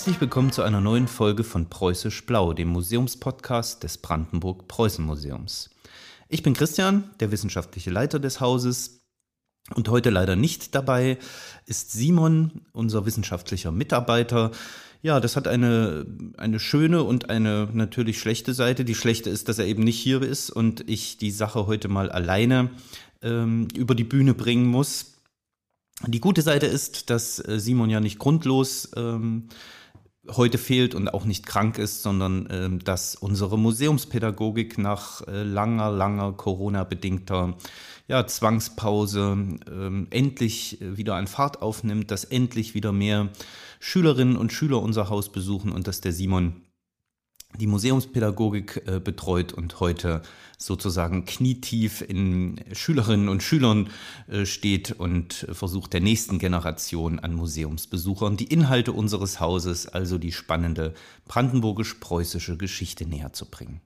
Herzlich willkommen zu einer neuen Folge von Preußisch Blau, dem Museumspodcast des Brandenburg-Preußen-Museums. Ich bin Christian, der wissenschaftliche Leiter des Hauses. Und heute leider nicht dabei ist Simon, unser wissenschaftlicher Mitarbeiter. Ja, das hat eine, eine schöne und eine natürlich schlechte Seite. Die schlechte ist, dass er eben nicht hier ist und ich die Sache heute mal alleine ähm, über die Bühne bringen muss. Die gute Seite ist, dass äh, Simon ja nicht grundlos ähm, heute fehlt und auch nicht krank ist, sondern ähm, dass unsere Museumspädagogik nach äh, langer, langer Corona-bedingter ja, Zwangspause ähm, endlich äh, wieder an Fahrt aufnimmt, dass endlich wieder mehr Schülerinnen und Schüler unser Haus besuchen und dass der Simon die Museumspädagogik äh, betreut und heute sozusagen knietief in Schülerinnen und Schülern äh, steht und versucht der nächsten Generation an Museumsbesuchern die Inhalte unseres Hauses, also die spannende brandenburgisch-preußische Geschichte näher zu bringen.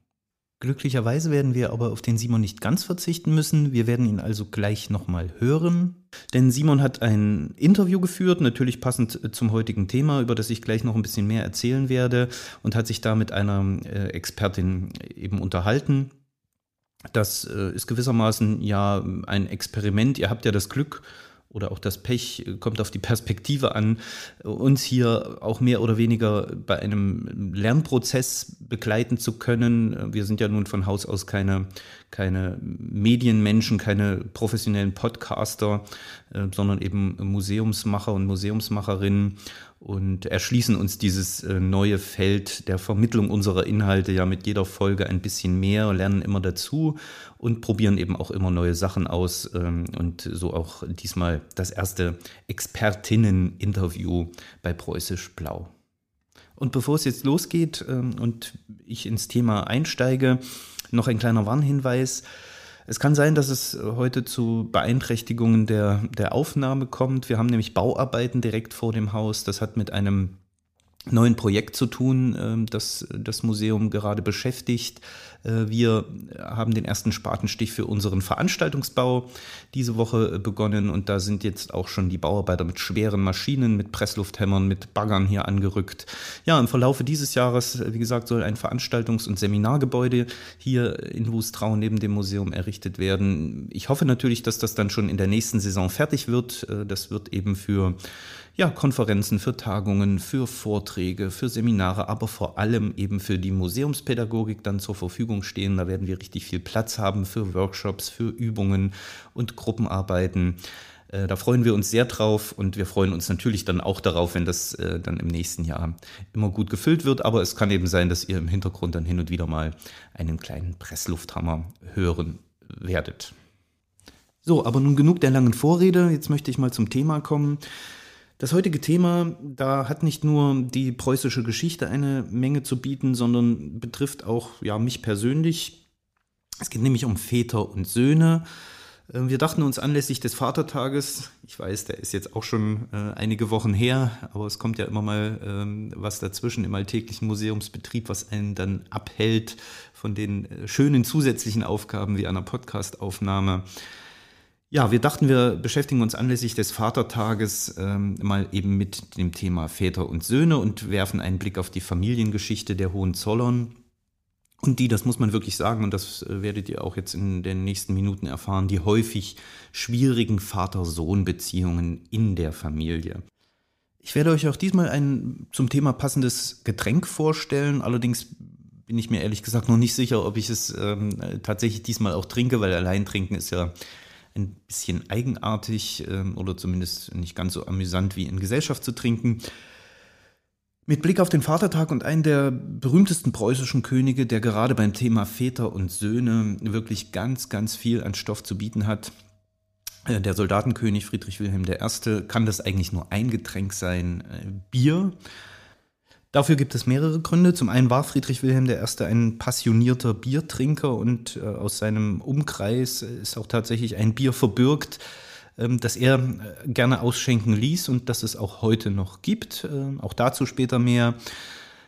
Glücklicherweise werden wir aber auf den Simon nicht ganz verzichten müssen. Wir werden ihn also gleich nochmal hören. Denn Simon hat ein Interview geführt, natürlich passend zum heutigen Thema, über das ich gleich noch ein bisschen mehr erzählen werde, und hat sich da mit einer äh, Expertin eben unterhalten. Das äh, ist gewissermaßen ja ein Experiment. Ihr habt ja das Glück, oder auch das Pech kommt auf die Perspektive an, uns hier auch mehr oder weniger bei einem Lernprozess begleiten zu können. Wir sind ja nun von Haus aus keine, keine Medienmenschen, keine professionellen Podcaster, äh, sondern eben Museumsmacher und Museumsmacherinnen und erschließen uns dieses äh, neue Feld der Vermittlung unserer Inhalte ja mit jeder Folge ein bisschen mehr, lernen immer dazu und probieren eben auch immer neue Sachen aus ähm, und so auch diesmal das erste Expertinnen-Interview bei Preußisch Blau. Und bevor es jetzt losgeht ähm, und ich ins Thema einsteige, noch ein kleiner Warnhinweis. Es kann sein, dass es heute zu Beeinträchtigungen der, der Aufnahme kommt. Wir haben nämlich Bauarbeiten direkt vor dem Haus. Das hat mit einem neuen Projekt zu tun, ähm, das das Museum gerade beschäftigt. Äh, wir haben den ersten Spatenstich für unseren Veranstaltungsbau diese Woche begonnen und da sind jetzt auch schon die Bauarbeiter mit schweren Maschinen, mit Presslufthämmern, mit Baggern hier angerückt. Ja, im Verlaufe dieses Jahres, wie gesagt, soll ein Veranstaltungs- und Seminargebäude hier in Wustrau neben dem Museum errichtet werden. Ich hoffe natürlich, dass das dann schon in der nächsten Saison fertig wird. Äh, das wird eben für ja, Konferenzen, für Tagungen, für Vorträge, für Seminare, aber vor allem eben für die Museumspädagogik dann zur Verfügung stehen. Da werden wir richtig viel Platz haben für Workshops, für Übungen und Gruppenarbeiten. Äh, da freuen wir uns sehr drauf und wir freuen uns natürlich dann auch darauf, wenn das äh, dann im nächsten Jahr immer gut gefüllt wird. Aber es kann eben sein, dass ihr im Hintergrund dann hin und wieder mal einen kleinen Presslufthammer hören werdet. So, aber nun genug der langen Vorrede. Jetzt möchte ich mal zum Thema kommen. Das heutige Thema, da hat nicht nur die preußische Geschichte eine Menge zu bieten, sondern betrifft auch ja, mich persönlich. Es geht nämlich um Väter und Söhne. Äh, wir dachten uns anlässlich des Vatertages, ich weiß, der ist jetzt auch schon äh, einige Wochen her, aber es kommt ja immer mal ähm, was dazwischen im alltäglichen Museumsbetrieb, was einen dann abhält von den äh, schönen zusätzlichen Aufgaben wie einer Podcastaufnahme. Ja, wir dachten, wir beschäftigen uns anlässlich des Vatertages ähm, mal eben mit dem Thema Väter und Söhne und werfen einen Blick auf die Familiengeschichte der Hohenzollern. Und die, das muss man wirklich sagen, und das äh, werdet ihr auch jetzt in den nächsten Minuten erfahren, die häufig schwierigen Vater-Sohn-Beziehungen in der Familie. Ich werde euch auch diesmal ein zum Thema passendes Getränk vorstellen. Allerdings bin ich mir ehrlich gesagt noch nicht sicher, ob ich es ähm, tatsächlich diesmal auch trinke, weil allein trinken ist ja ein bisschen eigenartig ähm, oder zumindest nicht ganz so amüsant wie in Gesellschaft zu trinken. Mit Blick auf den Vatertag und einen der berühmtesten preußischen Könige, der gerade beim Thema Väter und Söhne wirklich ganz, ganz viel an Stoff zu bieten hat, äh, der Soldatenkönig Friedrich Wilhelm I., kann das eigentlich nur ein Getränk sein, äh, Bier. Dafür gibt es mehrere Gründe. Zum einen war Friedrich Wilhelm I. ein passionierter Biertrinker und äh, aus seinem Umkreis ist auch tatsächlich ein Bier verbürgt, ähm, das er äh, gerne ausschenken ließ und das es auch heute noch gibt. Äh, auch dazu später mehr.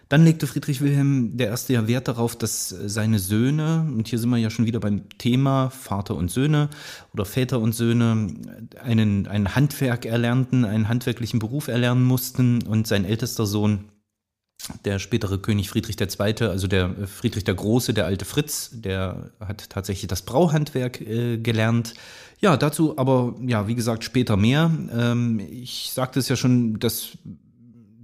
Dann legte Friedrich Wilhelm I. ja Wert darauf, dass seine Söhne, und hier sind wir ja schon wieder beim Thema Vater und Söhne oder Väter und Söhne, einen, ein Handwerk erlernten, einen handwerklichen Beruf erlernen mussten und sein ältester Sohn der spätere König Friedrich II., also der äh, Friedrich der Große, der alte Fritz, der hat tatsächlich das Brauhandwerk äh, gelernt. Ja, dazu aber, ja, wie gesagt, später mehr. Ähm, ich sagte es ja schon, das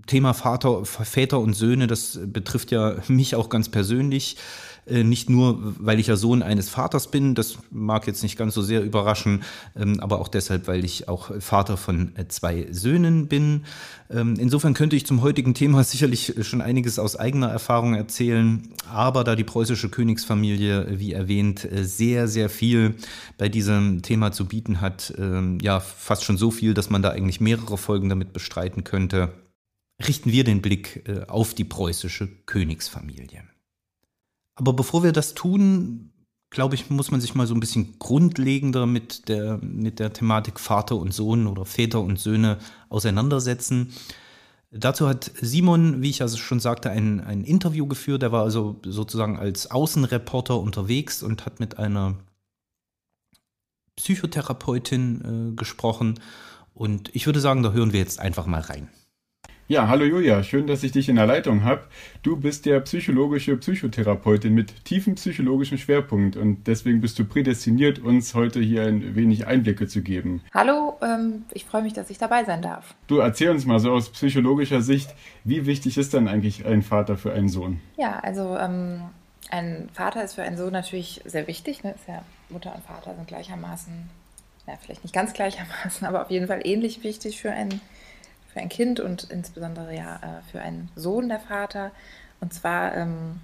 Thema Vater, Väter und Söhne, das betrifft ja mich auch ganz persönlich. Äh, nicht nur, weil ich ja Sohn eines Vaters bin, das mag jetzt nicht ganz so sehr überraschen, ähm, aber auch deshalb, weil ich auch Vater von äh, zwei Söhnen bin. Ähm, insofern könnte ich zum heutigen Thema sicherlich schon einiges aus eigener Erfahrung erzählen, aber da die preußische Königsfamilie, wie erwähnt, äh, sehr, sehr viel bei diesem Thema zu bieten hat, ähm, ja, fast schon so viel, dass man da eigentlich mehrere Folgen damit bestreiten könnte, richten wir den Blick auf die preußische Königsfamilie. Aber bevor wir das tun, glaube ich, muss man sich mal so ein bisschen grundlegender mit der, mit der Thematik Vater und Sohn oder Väter und Söhne auseinandersetzen. Dazu hat Simon, wie ich also schon sagte, ein, ein Interview geführt. Er war also sozusagen als Außenreporter unterwegs und hat mit einer Psychotherapeutin äh, gesprochen. Und ich würde sagen, da hören wir jetzt einfach mal rein. Ja, hallo Julia, schön, dass ich dich in der Leitung habe. Du bist ja psychologische Psychotherapeutin mit tiefem psychologischen Schwerpunkt und deswegen bist du prädestiniert, uns heute hier ein wenig Einblicke zu geben. Hallo, ähm, ich freue mich, dass ich dabei sein darf. Du erzähl uns mal so aus psychologischer Sicht, wie wichtig ist dann eigentlich ein Vater für einen Sohn? Ja, also ähm, ein Vater ist für einen Sohn natürlich sehr wichtig. Ne? Ist ja, Mutter und Vater sind gleichermaßen, ja, vielleicht nicht ganz gleichermaßen, aber auf jeden Fall ähnlich wichtig für einen für ein Kind und insbesondere ja äh, für einen Sohn der Vater. Und zwar, ähm,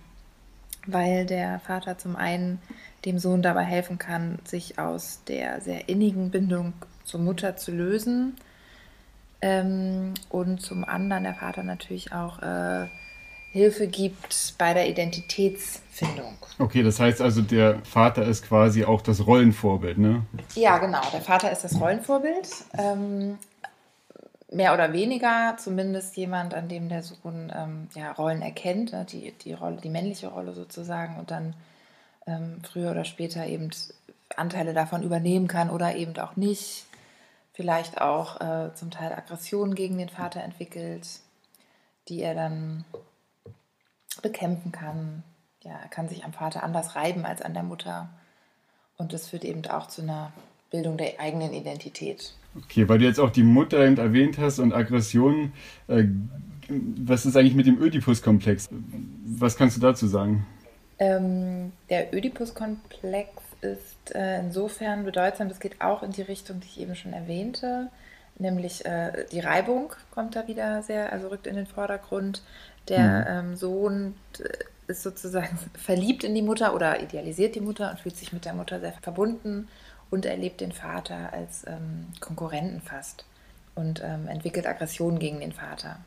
weil der Vater zum einen dem Sohn dabei helfen kann, sich aus der sehr innigen Bindung zur Mutter zu lösen. Ähm, und zum anderen der Vater natürlich auch äh, Hilfe gibt bei der Identitätsfindung. Okay, das heißt also, der Vater ist quasi auch das Rollenvorbild, ne? Ja, genau. Der Vater ist das Rollenvorbild. Ähm, mehr oder weniger zumindest jemand, an dem der Sohn ähm, ja, Rollen erkennt, ne, die, die Rolle, die männliche Rolle sozusagen und dann ähm, früher oder später eben Anteile davon übernehmen kann oder eben auch nicht. Vielleicht auch äh, zum Teil Aggressionen gegen den Vater entwickelt, die er dann bekämpfen kann. Ja, er kann sich am Vater anders reiben als an der Mutter. Und das führt eben auch zu einer Bildung der eigenen Identität. Okay, weil du jetzt auch die Mutter eben erwähnt hast und Aggressionen. Äh, was ist eigentlich mit dem Ödipus-Komplex? Was kannst du dazu sagen? Ähm, der Ödipus-Komplex ist äh, insofern bedeutsam, das geht auch in die Richtung, die ich eben schon erwähnte, nämlich äh, die Reibung kommt da wieder sehr, also rückt in den Vordergrund. Der mhm. ähm, Sohn äh, ist sozusagen verliebt in die Mutter oder idealisiert die Mutter und fühlt sich mit der Mutter sehr verbunden und erlebt den Vater als ähm, Konkurrenten fast und ähm, entwickelt Aggressionen gegen den Vater.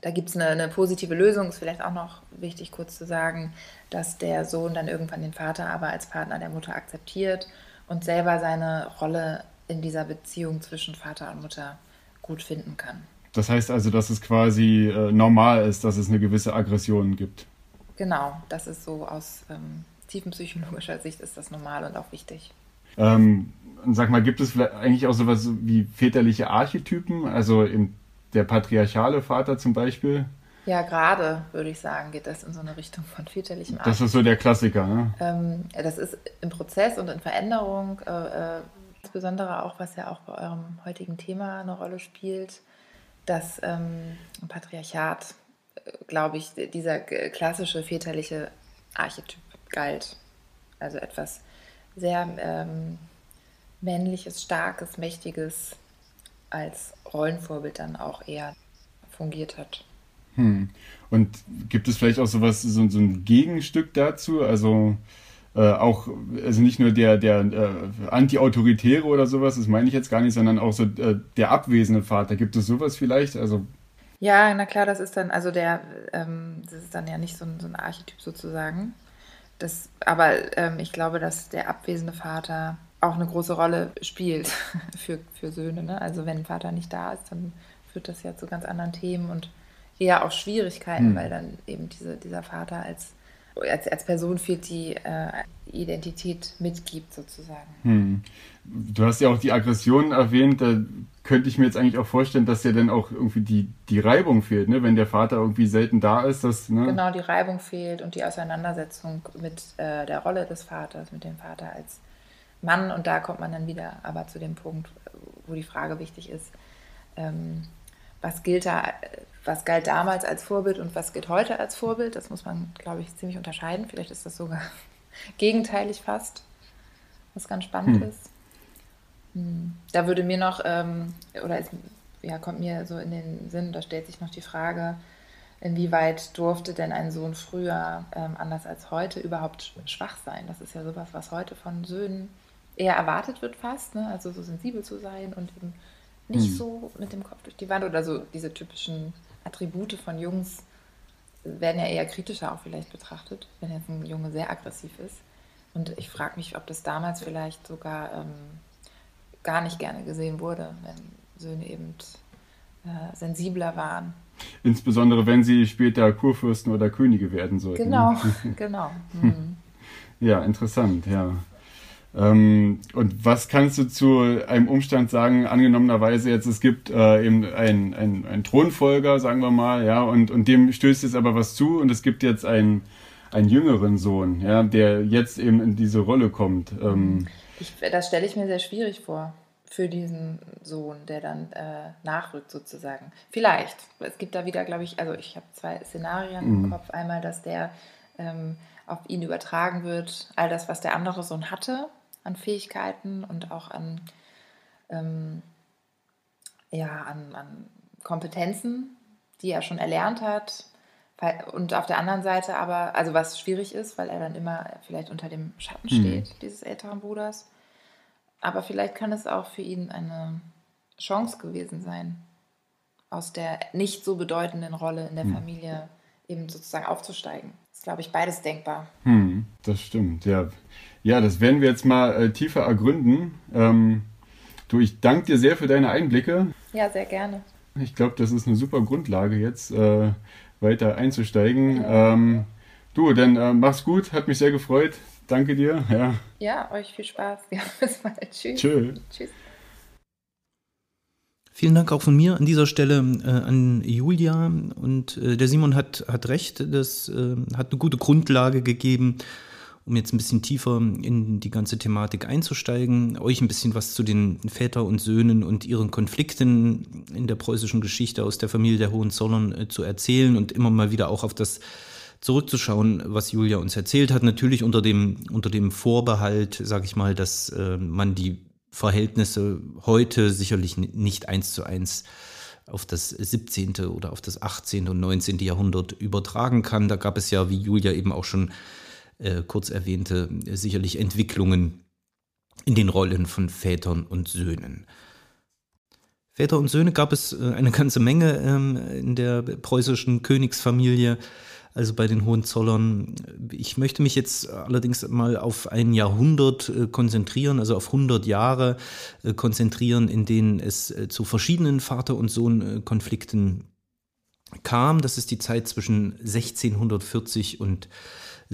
Da gibt es eine, eine, positive Lösung, ist vielleicht auch noch wichtig kurz zu sagen, dass der Sohn dann irgendwann den Vater aber als Partner der Mutter akzeptiert und selber seine Rolle in dieser Beziehung zwischen Vater und Mutter gut finden kann. Das heißt also, dass es quasi äh, normal ist, dass es eine gewisse Aggression gibt. Genau, das ist so aus ähm, tiefenpsychologischer Sicht ist das normal und auch wichtig. Ähm, sag mal, gibt es vielleicht eigentlich auch sowas wie väterliche Archetypen? Also im, der patriarchale Vater zum Beispiel? Ja, gerade würde ich sagen, geht das in so eine Richtung von väterlichem Archetyp. Das ist so der Klassiker, ne? Ähm, das ist im Prozess und in Veränderung, äh, äh, insbesondere auch, was ja auch bei eurem heutigen Thema eine Rolle spielt, dass ähm, im Patriarchat, äh, glaube ich, dieser klassische väterliche Archetyp galt. Also etwas sehr ähm, männliches, starkes, mächtiges als Rollenvorbild dann auch eher fungiert hat. Hm. Und gibt es vielleicht auch sowas, so, so ein Gegenstück dazu? Also äh, auch, also nicht nur der, der äh, Anti-Autoritäre oder sowas, das meine ich jetzt gar nicht, sondern auch so äh, der abwesende Vater. Gibt es sowas vielleicht? Also ja, na klar, das ist dann, also der, ähm, das ist dann ja nicht so ein, so ein Archetyp sozusagen. Das, aber ähm, ich glaube, dass der abwesende Vater auch eine große Rolle spielt für, für Söhne. Ne? Also wenn ein Vater nicht da ist, dann führt das ja zu ganz anderen Themen und eher auch Schwierigkeiten, hm. weil dann eben diese, dieser Vater als, als, als Person fehlt, die äh, Identität mitgibt, sozusagen. Hm. Du hast ja auch die Aggression erwähnt, da könnte ich mir jetzt eigentlich auch vorstellen, dass ja dann auch irgendwie die, die Reibung fehlt, ne? wenn der Vater irgendwie selten da ist. Dass, ne? Genau, die Reibung fehlt und die Auseinandersetzung mit äh, der Rolle des Vaters, mit dem Vater als Mann. Und da kommt man dann wieder aber zu dem Punkt, wo die Frage wichtig ist, ähm, was gilt da, was galt damals als Vorbild und was gilt heute als Vorbild? Das muss man, glaube ich, ziemlich unterscheiden. Vielleicht ist das sogar gegenteilig fast, was ganz spannend hm. ist. Hm. Da würde mir noch, ähm, oder ist, ja, kommt mir so in den Sinn, da stellt sich noch die Frage, inwieweit durfte denn ein Sohn früher, ähm, anders als heute, überhaupt schwach sein? Das ist ja sowas, was heute von Söhnen eher erwartet wird fast, ne? also so sensibel zu sein und eben nicht hm. so mit dem Kopf durch die Wand oder so diese typischen Attribute von Jungs werden ja eher kritischer auch vielleicht betrachtet, wenn jetzt ein Junge sehr aggressiv ist. Und ich frage mich, ob das damals vielleicht sogar ähm, gar nicht gerne gesehen wurde, wenn Söhne eben äh, sensibler waren. Insbesondere wenn sie später Kurfürsten oder Könige werden sollten. Genau, genau. Hm. Ja, interessant, ja. Ähm, und was kannst du zu einem Umstand sagen, angenommenerweise jetzt, es gibt äh, eben einen ein Thronfolger, sagen wir mal, ja, und, und dem stößt jetzt aber was zu und es gibt jetzt einen, einen jüngeren Sohn, ja, der jetzt eben in diese Rolle kommt. Ähm, ich, das stelle ich mir sehr schwierig vor für diesen Sohn, der dann äh, nachrückt sozusagen. Vielleicht. Es gibt da wieder, glaube ich, also ich habe zwei Szenarien mhm. im Kopf. Einmal, dass der ähm, auf ihn übertragen wird, all das, was der andere Sohn hatte an Fähigkeiten und auch an, ähm, ja, an, an Kompetenzen, die er schon erlernt hat. Und auf der anderen Seite aber, also was schwierig ist, weil er dann immer vielleicht unter dem Schatten mhm. steht, mhm. dieses älteren Bruders. Aber vielleicht kann es auch für ihn eine Chance gewesen sein, aus der nicht so bedeutenden Rolle in der mhm. Familie eben sozusagen aufzusteigen. Das ist, glaube ich, beides denkbar. Hm, das stimmt, ja. Ja, das werden wir jetzt mal äh, tiefer ergründen. Ähm, du, ich danke dir sehr für deine Einblicke. Ja, sehr gerne. Ich glaube, das ist eine super Grundlage jetzt, äh, weiter einzusteigen. Ähm, du, dann äh, mach's gut, hat mich sehr gefreut. Danke dir. Ja, ja euch viel Spaß. Ja, bis bald. Tschüss. Tschö. Tschüss. Vielen Dank auch von mir an dieser Stelle äh, an Julia. Und äh, der Simon hat, hat recht, das äh, hat eine gute Grundlage gegeben, um jetzt ein bisschen tiefer in die ganze Thematik einzusteigen, euch ein bisschen was zu den Väter und Söhnen und ihren Konflikten in der preußischen Geschichte aus der Familie der Hohenzollern äh, zu erzählen und immer mal wieder auch auf das zurückzuschauen, was Julia uns erzählt hat. Natürlich unter dem, unter dem Vorbehalt, sage ich mal, dass äh, man die Verhältnisse heute sicherlich nicht eins zu eins auf das 17. oder auf das 18. und 19. Jahrhundert übertragen kann. Da gab es ja, wie Julia eben auch schon äh, kurz erwähnte, sicherlich Entwicklungen in den Rollen von Vätern und Söhnen. Väter und Söhne gab es äh, eine ganze Menge ähm, in der preußischen Königsfamilie also bei den Hohenzollern. Ich möchte mich jetzt allerdings mal auf ein Jahrhundert äh, konzentrieren, also auf 100 Jahre äh, konzentrieren, in denen es äh, zu verschiedenen Vater- und Sohn-Konflikten kam. Das ist die Zeit zwischen 1640 und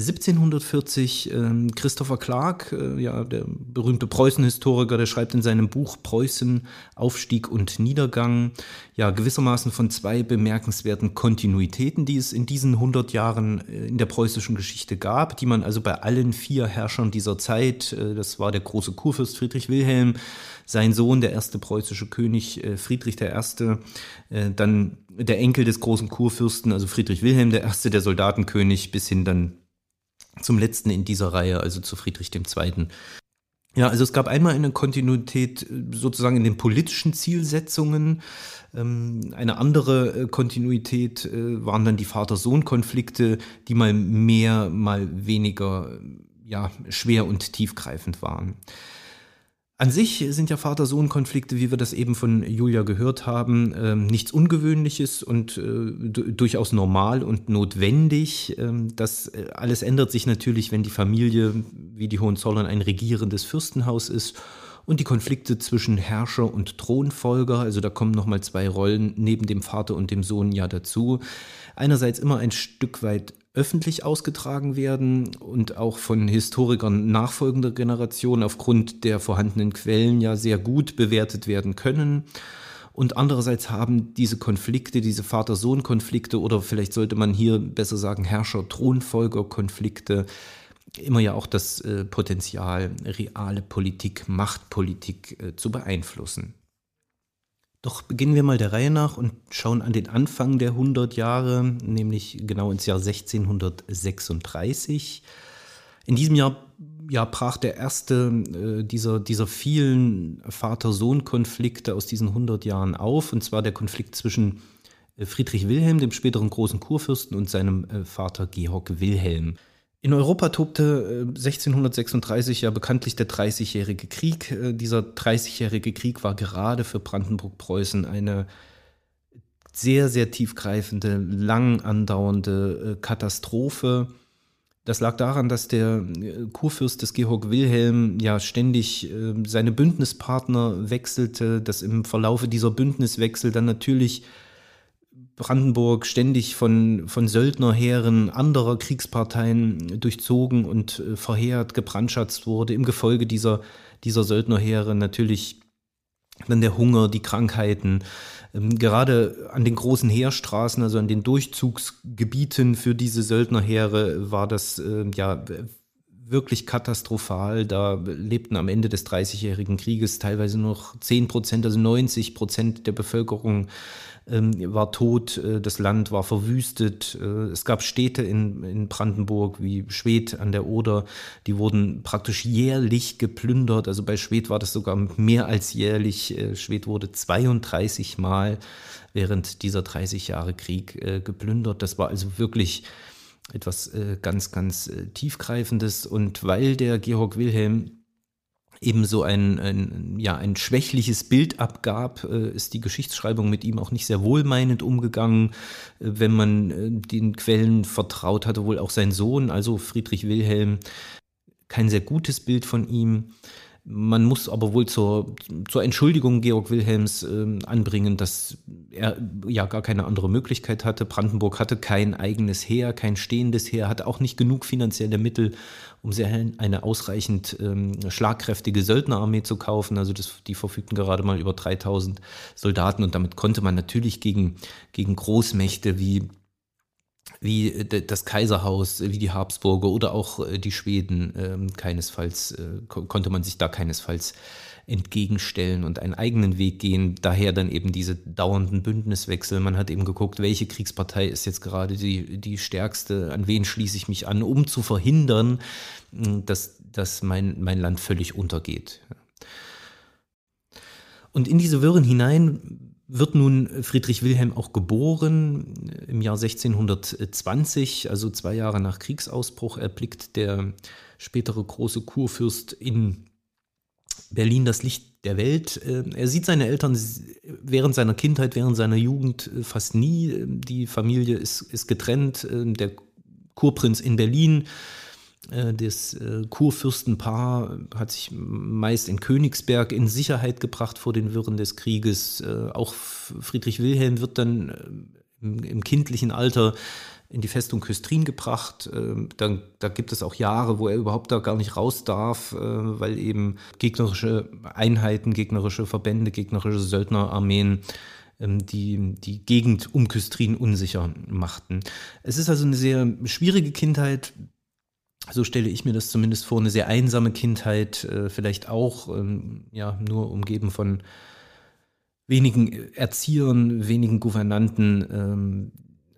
1740 äh, Christopher Clark, äh, ja, der berühmte Preußen-Historiker, der schreibt in seinem Buch Preußen, Aufstieg und Niedergang, ja, gewissermaßen von zwei bemerkenswerten Kontinuitäten, die es in diesen 100 Jahren äh, in der preußischen Geschichte gab, die man also bei allen vier Herrschern dieser Zeit, äh, das war der große Kurfürst Friedrich Wilhelm, sein Sohn, der erste preußische König äh, Friedrich I., äh, dann der Enkel des großen Kurfürsten, also Friedrich Wilhelm I., der Soldatenkönig, bis hin dann zum letzten in dieser Reihe, also zu Friedrich II. Ja, also es gab einmal eine Kontinuität äh, sozusagen in den politischen Zielsetzungen. Ähm, eine andere äh, Kontinuität äh, waren dann die Vater-Sohn-Konflikte, die mal mehr, mal weniger ja, schwer und tiefgreifend waren. An sich sind ja Vater-Sohn-Konflikte, wie wir das eben von Julia gehört haben, äh, nichts Ungewöhnliches und äh, durchaus normal und notwendig. Ähm, das äh, alles ändert sich natürlich, wenn die Familie, wie die Hohenzollern, ein regierendes Fürstenhaus ist und die Konflikte zwischen Herrscher und Thronfolger, also da kommen nochmal zwei Rollen neben dem Vater und dem Sohn ja dazu, einerseits immer ein Stück weit öffentlich ausgetragen werden und auch von Historikern nachfolgender Generationen aufgrund der vorhandenen Quellen ja sehr gut bewertet werden können. Und andererseits haben diese Konflikte, diese Vater-Sohn-Konflikte oder vielleicht sollte man hier besser sagen Herrscher-Thronfolger-Konflikte, immer ja auch das äh, Potenzial, reale Politik, Machtpolitik äh, zu beeinflussen. Doch beginnen wir mal der Reihe nach und schauen an den Anfang der 100 Jahre, nämlich genau ins Jahr 1636. In diesem Jahr ja, brach der erste äh, dieser, dieser vielen Vater-Sohn-Konflikte aus diesen 100 Jahren auf, und zwar der Konflikt zwischen äh, Friedrich Wilhelm, dem späteren großen Kurfürsten, und seinem äh, Vater Georg Wilhelm. In Europa tobte 1636 äh, ja bekanntlich der Dreißigjährige Krieg. Äh, dieser Dreißigjährige Krieg war gerade für Brandenburg-Preußen eine sehr, sehr tiefgreifende, lang andauernde äh, Katastrophe. Das lag daran, dass der Kurfürst des Georg Wilhelm ja ständig seine Bündnispartner wechselte, dass im Verlaufe dieser Bündniswechsel dann natürlich Brandenburg ständig von, von Söldnerheeren anderer Kriegsparteien durchzogen und äh, verheert, gebrandschatzt wurde. Im Gefolge dieser, dieser Söldnerheere natürlich dann der Hunger, die Krankheiten. Ähm, gerade an den großen Heerstraßen, also an den Durchzugsgebieten für diese Söldnerheere, war das äh, ja wirklich katastrophal. Da lebten am Ende des Dreißigjährigen Krieges teilweise noch 10 Prozent, also 90 Prozent der Bevölkerung ähm, war tot, äh, das Land war verwüstet. Äh, es gab Städte in, in Brandenburg wie Schwedt an der Oder, die wurden praktisch jährlich geplündert. Also bei Schwedt war das sogar mehr als jährlich. Äh, Schwedt wurde 32 Mal während dieser 30 Jahre Krieg geplündert. Das war also wirklich etwas ganz, ganz tiefgreifendes. Und weil der Georg Wilhelm ebenso ein, ein, ja, ein schwächliches Bild abgab, äh, ist die Geschichtsschreibung mit ihm auch nicht sehr wohlmeinend umgegangen. Äh, wenn man äh, den Quellen vertraut hatte, wohl auch sein Sohn, also Friedrich Wilhelm, kein sehr gutes Bild von ihm. Man muss aber wohl zur, zur Entschuldigung Georg Wilhelms äh, anbringen, dass er ja gar keine andere Möglichkeit hatte. Brandenburg hatte kein eigenes Heer, kein stehendes Heer, hatte auch nicht genug finanzielle Mittel, um eine ausreichend ähm, schlagkräftige Söldnerarmee zu kaufen. Also das, die verfügten gerade mal über 3000 Soldaten und damit konnte man natürlich gegen, gegen Großmächte wie wie äh, das Kaiserhaus, wie die Habsburger oder auch äh, die Schweden ähm, keinesfalls, äh, konnte man sich da keinesfalls entgegenstellen und einen eigenen Weg gehen. Daher dann eben diese dauernden Bündniswechsel. Man hat eben geguckt, welche Kriegspartei ist jetzt gerade die, die stärkste, an wen schließe ich mich an, um zu verhindern, dass, dass mein, mein Land völlig untergeht. Und in diese Wirren hinein wird nun Friedrich Wilhelm auch geboren im Jahr 1620, also zwei Jahre nach Kriegsausbruch, erblickt der spätere große Kurfürst in Berlin das Licht der Welt. Er sieht seine Eltern während seiner Kindheit, während seiner Jugend fast nie. Die Familie ist, ist getrennt. Der Kurprinz in Berlin äh, das äh, Kurfürstenpaar hat sich meist in Königsberg in Sicherheit gebracht vor den Wirren des Krieges. Äh, auch Friedrich Wilhelm wird dann im kindlichen Alter in die Festung Küstrin gebracht. Da, da, gibt es auch Jahre, wo er überhaupt da gar nicht raus darf, weil eben gegnerische Einheiten, gegnerische Verbände, gegnerische Söldnerarmeen ähm, die die Gegend um Küstrin unsicher machten. Es ist also eine sehr schwierige Kindheit, so stelle ich mir das zumindest vor, eine sehr einsame Kindheit, äh, vielleicht auch ähm, ja, nur umgeben von wenigen Erziehern, wenigen Gouvernanten, ähm,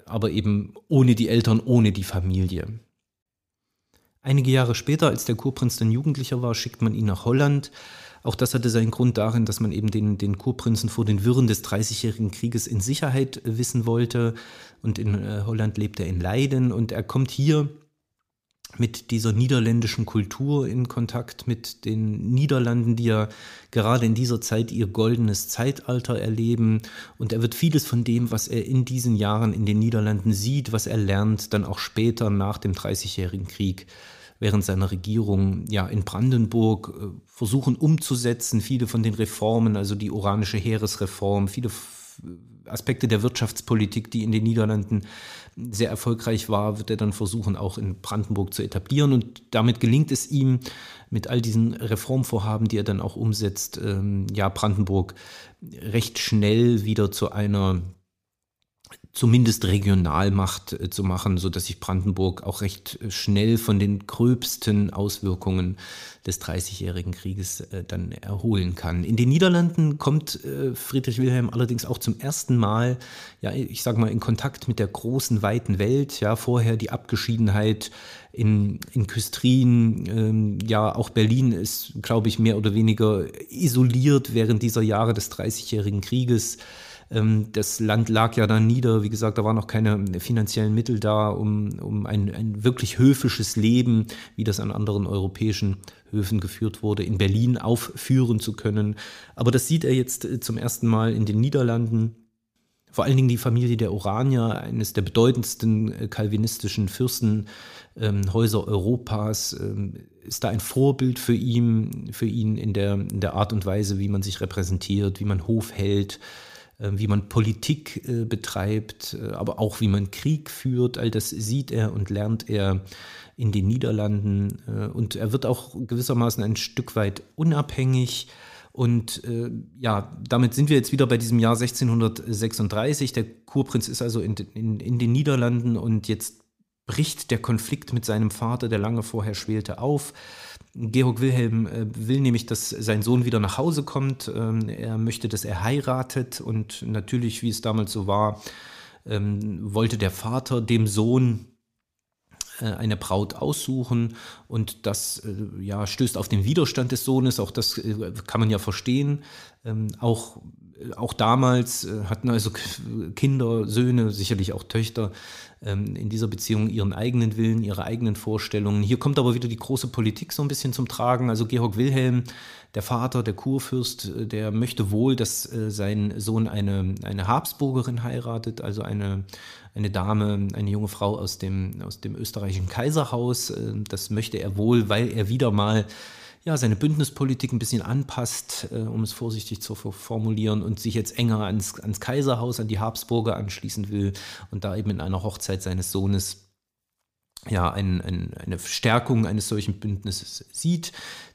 aber eben ohne die Eltern, ohne die Familie. Einige Jahre später, als der Kurprinz dann Jugendlicher war, schickt man ihn nach Holland. Auch das hatte seinen Grund darin, dass man eben den, den Kurprinzen vor den Wirren des Dreißigjährigen Krieges in Sicherheit wissen wollte. Und in äh, Holland lebt er in Leiden und er kommt hier mit dieser niederländischen Kultur in Kontakt, mit den Niederlanden, die ja gerade in dieser Zeit ihr goldenes Zeitalter erleben. Und er wird vieles von dem, was er in diesen Jahren in den Niederlanden sieht, was er lernt, dann auch später nach dem Dreißigjährigen Krieg während seiner Regierung ja in Brandenburg äh, versuchen umzusetzen. Viele von den Reformen, also die oranische Heeresreform, viele Aspekte der Wirtschaftspolitik, die in den Niederlanden sehr erfolgreich war, wird er dann versuchen, auch in Brandenburg zu etablieren. Und damit gelingt es ihm, mit all diesen Reformvorhaben, die er dann auch umsetzt, ähm, ja, Brandenburg recht schnell wieder zu einer zumindest Regionalmacht äh, zu machen, so dass sich Brandenburg auch recht äh, schnell von den gröbsten Auswirkungen des Dreißigjährigen Krieges äh, dann erholen kann. In den Niederlanden kommt Friedrich Wilhelm allerdings auch zum ersten Mal, ja, ich sag mal, in Kontakt mit der großen, weiten Welt. Ja, vorher die Abgeschiedenheit in, in Küstrin, ähm, ja, auch Berlin ist, glaube ich, mehr oder weniger isoliert während dieser Jahre des Dreißigjährigen Krieges. Ähm, das Land lag ja dann nieder. Wie gesagt, da waren noch keine finanziellen Mittel da, um, um ein, ein wirklich höfisches Leben, wie das an anderen europäischen Höfen geführt wurde, in Berlin aufführen zu können. Aber das sieht er jetzt äh, zum ersten Mal in den Niederlanden. Vor allen Dingen die Familie der Oranier, eines der bedeutendsten äh, kalvinistischen Fürstenhäuser ähm, Europas, ähm, ist da ein Vorbild für ihn, für ihn in der, in der Art und Weise, wie man sich repräsentiert, wie man Hof hält, äh, wie man Politik äh, betreibt, äh, aber auch wie man Krieg führt. All das sieht er und lernt er in den Niederlanden. Und er wird auch gewissermaßen ein Stück weit unabhängig. Und äh, ja, damit sind wir jetzt wieder bei diesem Jahr 1636. Der Kurprinz ist also in, in, in den Niederlanden und jetzt bricht der Konflikt mit seinem Vater, der lange vorher schwelte, auf. Georg Wilhelm äh, will nämlich, dass sein Sohn wieder nach Hause kommt. Ähm, er möchte, dass er heiratet und natürlich, wie es damals so war, ähm, wollte der Vater dem Sohn äh, eine Braut aussuchen und das äh, ja, stößt auf den Widerstand des Sohnes, auch das kann man ja verstehen. Ähm, auch, auch damals hatten also Kinder, Söhne, sicherlich auch Töchter in dieser Beziehung ihren eigenen Willen, ihre eigenen Vorstellungen. Hier kommt aber wieder die große Politik so ein bisschen zum Tragen. Also Georg Wilhelm, der Vater, der Kurfürst, äh, der möchte wohl, dass äh, sein Sohn eine, eine Habsburgerin heiratet, also eine, eine Dame, eine junge Frau aus dem, aus dem österreichischen Kaiserhaus. Äh, das möchte er wohl, weil er wieder mal ja, seine Bündnispolitik ein bisschen anpasst, äh, um es vorsichtig zu formulieren, und sich jetzt enger ans, ans Kaiserhaus, an die Habsburger anschließen will und da eben in einer Hochzeit seines Sohnes ja, ein, ein, eine Stärkung eines solchen Bündnisses sieht.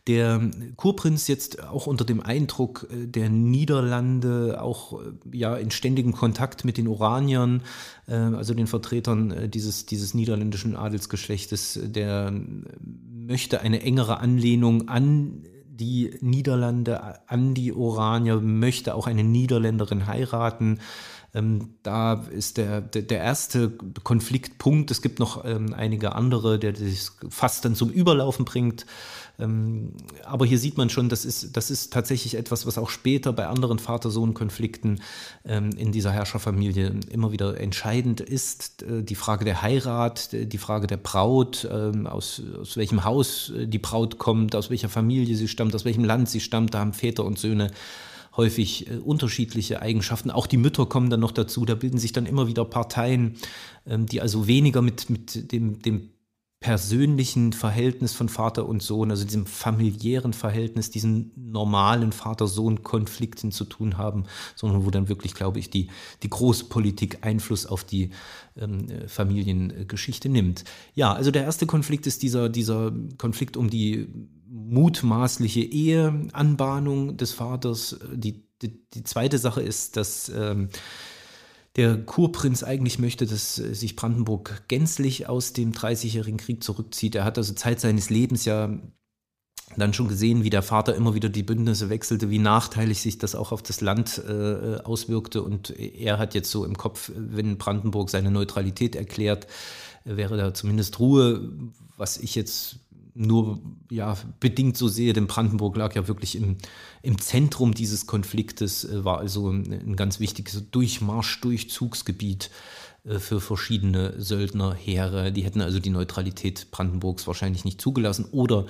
Der Kurprinz jetzt auch unter dem Eindruck äh, der Niederlande, auch äh, ja in ständigem Kontakt mit den Oraniern, äh, also den Vertretern dieses, dieses niederländischen Adelsgeschlechtes, der möchte eine engere Anlehnung an die Niederlande, an die Oranier, möchte auch eine Niederländerin heiraten. Ähm, da ist der, der, erste Konfliktpunkt. Es gibt noch ähm, einige andere, der das fast dann zum Überlaufen bringt. Ähm, aber hier sieht man schon, das ist, das ist tatsächlich etwas, was auch später bei anderen Vater-Sohn-Konflikten in dieser Herrscherfamilie immer wieder entscheidend ist. Äh, die Frage der Heirat, die Frage der Braut, aus, aus welchem Haus äh, die Braut kommt, aus welcher Familie sie stammt, aus welchem Land sie stammt. Da haben Väter und Söhne häufig äh, unterschiedliche Eigenschaften. Auch die Mütter kommen dann noch dazu. Da bilden sich dann immer wieder Parteien, ähm, die also weniger mit, mit dem, dem persönlichen Verhältnis von Vater und Sohn, also diesem familiären Verhältnis, diesen normalen Vater-Sohn-Konflikten zu tun haben, sondern wo dann wirklich, glaube ich, die, die Großpolitik Einfluss auf die ähm, Familiengeschichte nimmt. Ja, also der erste Konflikt ist dieser, dieser Konflikt um die mutmaßliche Eheanbahnung des Vaters. Die, die, die zweite Sache ist, dass ähm, der Kurprinz eigentlich möchte, dass äh, sich Brandenburg gänzlich aus dem Dreißigjährigen Krieg zurückzieht. Er hat also Zeit seines Lebens ja dann schon gesehen, wie der Vater immer wieder die Bündnisse wechselte, wie nachteilig sich das auch auf das Land äh, auswirkte. Und er hat jetzt so im Kopf, wenn Brandenburg seine Neutralität erklärt, wäre da zumindest Ruhe, was ich jetzt nur ja, bedingt so sehe, denn Brandenburg lag ja wirklich im, im Zentrum dieses Konfliktes, äh, war also ein, ein ganz wichtiges Durchmarsch, Durchzugsgebiet äh, für verschiedene Söldnerheere. Die hätten also die Neutralität Brandenburgs wahrscheinlich nicht zugelassen oder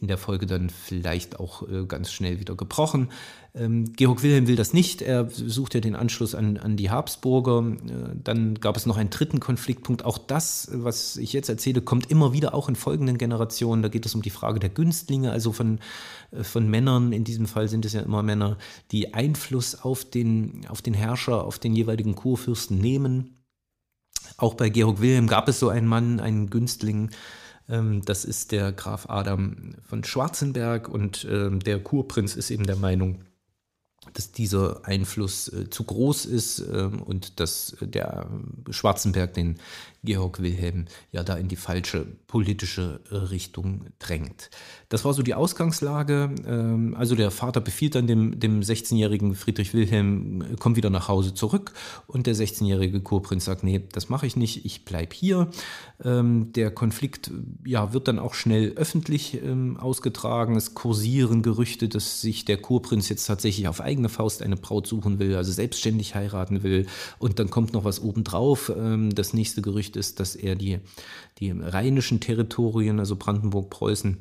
in der Folge dann vielleicht auch äh, ganz schnell wieder gebrochen. Ähm, Georg Wilhelm will das nicht. Er sucht ja den Anschluss an, an die Habsburger. Äh, dann gab es noch einen dritten Konfliktpunkt. Auch das, was ich jetzt erzähle, kommt immer wieder auch in folgenden Generationen. Da geht es um die Frage der Günstlinge, also von, äh, von Männern. In diesem Fall sind es ja immer Männer, die Einfluss auf den, auf den Herrscher, auf den jeweiligen Kurfürsten nehmen. Auch bei Georg Wilhelm gab es so einen Mann, einen Günstling, das ist der Graf Adam von Schwarzenberg und ähm, der Kurprinz ist eben der Meinung, dass dieser Einfluss äh, zu groß ist ähm, und dass der Schwarzenberg den Georg Wilhelm ja da in die falsche politische äh, Richtung drängt. Das war so die Ausgangslage. Ähm, also der Vater befiehlt dann dem, dem 16-jährigen Friedrich Wilhelm, äh, komm wieder nach Hause zurück. Und der 16-jährige Kurprinz sagt, nee, das mache ich nicht, ich bleibe hier. Ähm, der Konflikt ja, wird dann auch schnell öffentlich ähm, ausgetragen. Es kursieren Gerüchte, dass sich der Kurprinz jetzt tatsächlich auf eigene Faust eine Braut suchen will, also selbstständig heiraten will. Und dann kommt noch was obendrauf. Das nächste Gerücht ist, dass er die, die rheinischen Territorien, also Brandenburg, Preußen,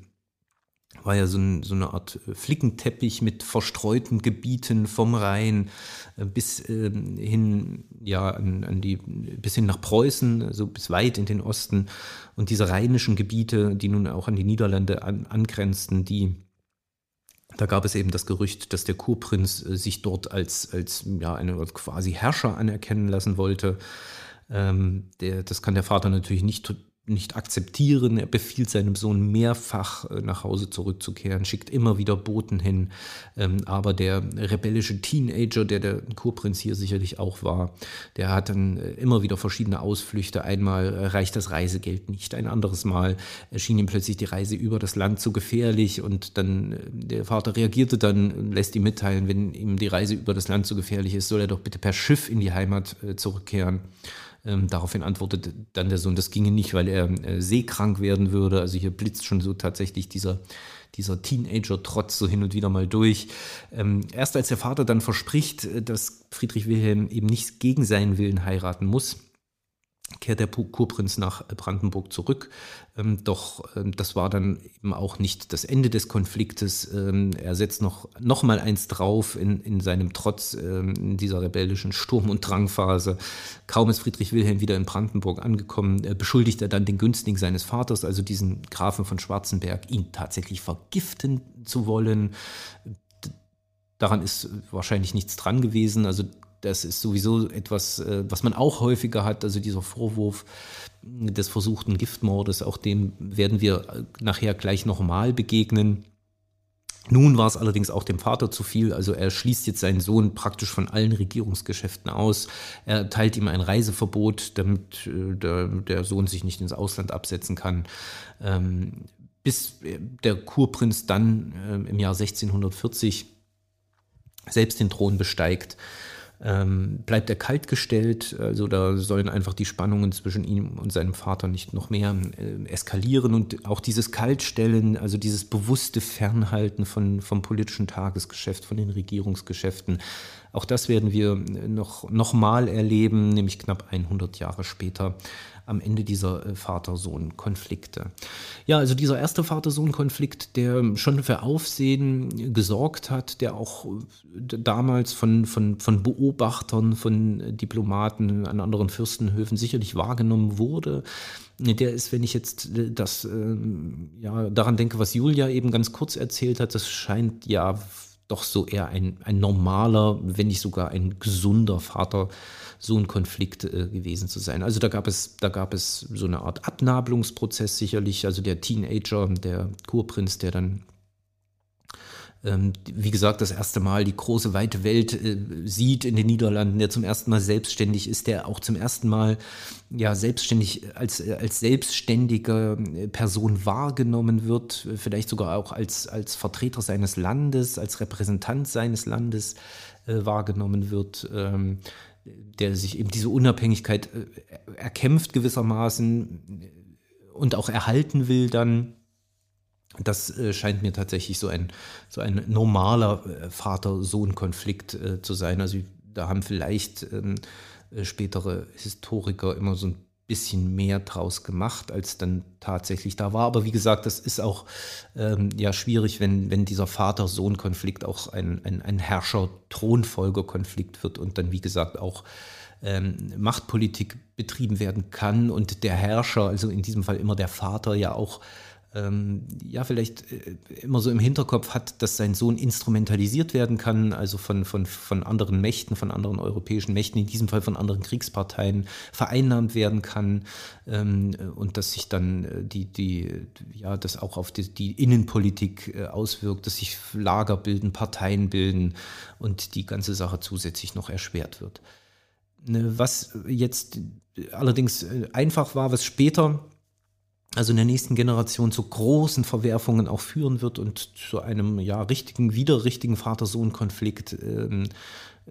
war ja so, ein, so, eine Art äh, Flickenteppich mit verstreuten Gebieten vom Rhein äh, bis äh, hin, ja, an, an, die, bis hin nach Preußen, also bis weit in den Osten. Und diese rheinischen Gebiete, die nun auch an die Niederlande an, angrenzten, die da gab es eben das Gerücht, dass der Kurprinz äh, sich dort als, als ja, eine quasi Herrscher anerkennen lassen wollte. Ähm, der, das kann der Vater natürlich nicht, nicht akzeptieren. Er befiehlt seinem Sohn mehrfach äh, nach Hause zurückzukehren, schickt immer wieder Boten hin. Ähm, aber der rebellische Teenager, der der Kurprinz hier sicherlich auch war, der hat dann äh, immer wieder verschiedene Ausflüchte. Einmal reicht das Reisegeld nicht, ein anderes Mal erschien ihm plötzlich die Reise über das Land zu gefährlich und dann äh, der Vater reagierte dann, lässt ihm mitteilen, wenn ihm die Reise über das Land zu gefährlich ist, soll er doch bitte per Schiff in die Heimat zurückkehren. Ähm, daraufhin antwortet dann der Sohn, das ginge nicht, weil er äh, seekrank werden würde. Also hier blitzt schon so tatsächlich dieser, dieser Teenager-Trotz so hin und wieder mal durch. Ähm, erst als der Vater dann verspricht, äh, dass Friedrich Wilhelm eben nicht gegen seinen Willen heiraten muss, kehrt der Kurprinz nach Brandenburg zurück. Ähm, doch ähm, das war dann eben auch nicht das Ende des Konfliktes. Ähm, er setzt noch, noch mal eins drauf in, in seinem Trotz in dieser rebellischen Sturm- und Drangphase. Kaum ist Friedrich Wilhelm wieder in Brandenburg angekommen, äh, beschuldigt er dann den Günstling seines Vaters, also diesen Grafen von Schwarzenberg, ihn tatsächlich vergiften zu wollen. Daran ist wahrscheinlich nichts dran gewesen. Also das ist sowieso etwas, äh, was man auch häufiger hat, also dieser Vorwurf des versuchten Giftmordes, auch dem werden wir äh, nachher gleich nochmal begegnen. Nun war es allerdings auch dem Vater zu viel, also er schließt jetzt seinen Sohn praktisch von allen Regierungsgeschäften aus. Er teilt ihm ein Reiseverbot, damit äh, der, Sohn sich nicht ins Ausland absetzen kann. Ähm, bis der Kurprinz dann im Jahr 1640 selbst den Thron besteigt ähm, bleibt er kaltgestellt. Also da sollen einfach die Spannungen zwischen ihm und seinem Vater nicht noch mehr äh, eskalieren und auch dieses Kaltstellen, also dieses bewusste Fernhalten von, vom politischen Tagesgeschäft, von den Regierungsgeschäften. Auch das werden wir noch, noch mal erleben, nämlich knapp 100 Jahre später am Ende dieser äh, Vater-Sohn-Konflikte. Ja, also dieser erste Vater-Sohn-Konflikt, der schon für Aufsehen gesorgt hat, der auch äh, damals von, von, von Beobachtern, von Diplomaten an anderen Fürstenhöfen sicherlich wahrgenommen wurde. Der ist, wenn ich jetzt äh, das ja daran denke, was Julia eben ganz kurz erzählt hat, das scheint ja doch so eher ein, ein normaler, wenn nicht sogar ein gesunder Vater so ein Konflikt äh, gewesen zu sein. Also da gab es, da gab es so eine Art Abnabelungsprozess sicherlich. Also der Teenager, der Kurprinz, der dann wie gesagt, das erste Mal die große weite Welt äh, sieht in den Niederlanden, der zum ersten Mal selbstständig ist, der auch zum ersten Mal ja selbstständig als, als selbstständige äh, Person wahrgenommen wird, vielleicht sogar auch als, als Vertreter seines Landes, als Repräsentant seines Landes äh, wahrgenommen wird. Ähm, der sich eben diese Unabhängigkeit äh, erkämpft gewissermaßen und auch erhalten will dann. Das äh, scheint mir tatsächlich so ein, so ein normaler äh, Vater-Sohn-Konflikt zu sein. Also da haben vielleicht ähm, spätere Historiker immer so ein bisschen mehr draus gemacht, als dann tatsächlich da war. Aber wie gesagt, das ist auch ähm, ja schwierig, wenn, wenn dieser Vater-Sohn-Konflikt auch ein, ein, ein Herrscher-Thronfolger-Konflikt wird und dann, wie gesagt, auch ähm, Machtpolitik betrieben werden kann und der Herrscher, also in diesem Fall immer der Vater, ja auch ähm, ja vielleicht äh, immer so im Hinterkopf hat, dass sein Sohn instrumentalisiert werden kann, also von, von, von anderen Mächten, von anderen europäischen Mächten, in diesem Fall von anderen Kriegsparteien vereinnahmt werden kann ähm, und dass sich dann äh, die, die, ja, das auch auf die, die Innenpolitik äh, auswirkt, dass sich Lager bilden, Parteien bilden und die ganze Sache zusätzlich noch erschwert wird. Ne, was jetzt allerdings einfach war, was später also in der nächsten Generation zu großen Verwerfungen auch führen wird und zu einem ja richtigen, wieder richtigen Vater-Sohn-Konflikt ähm,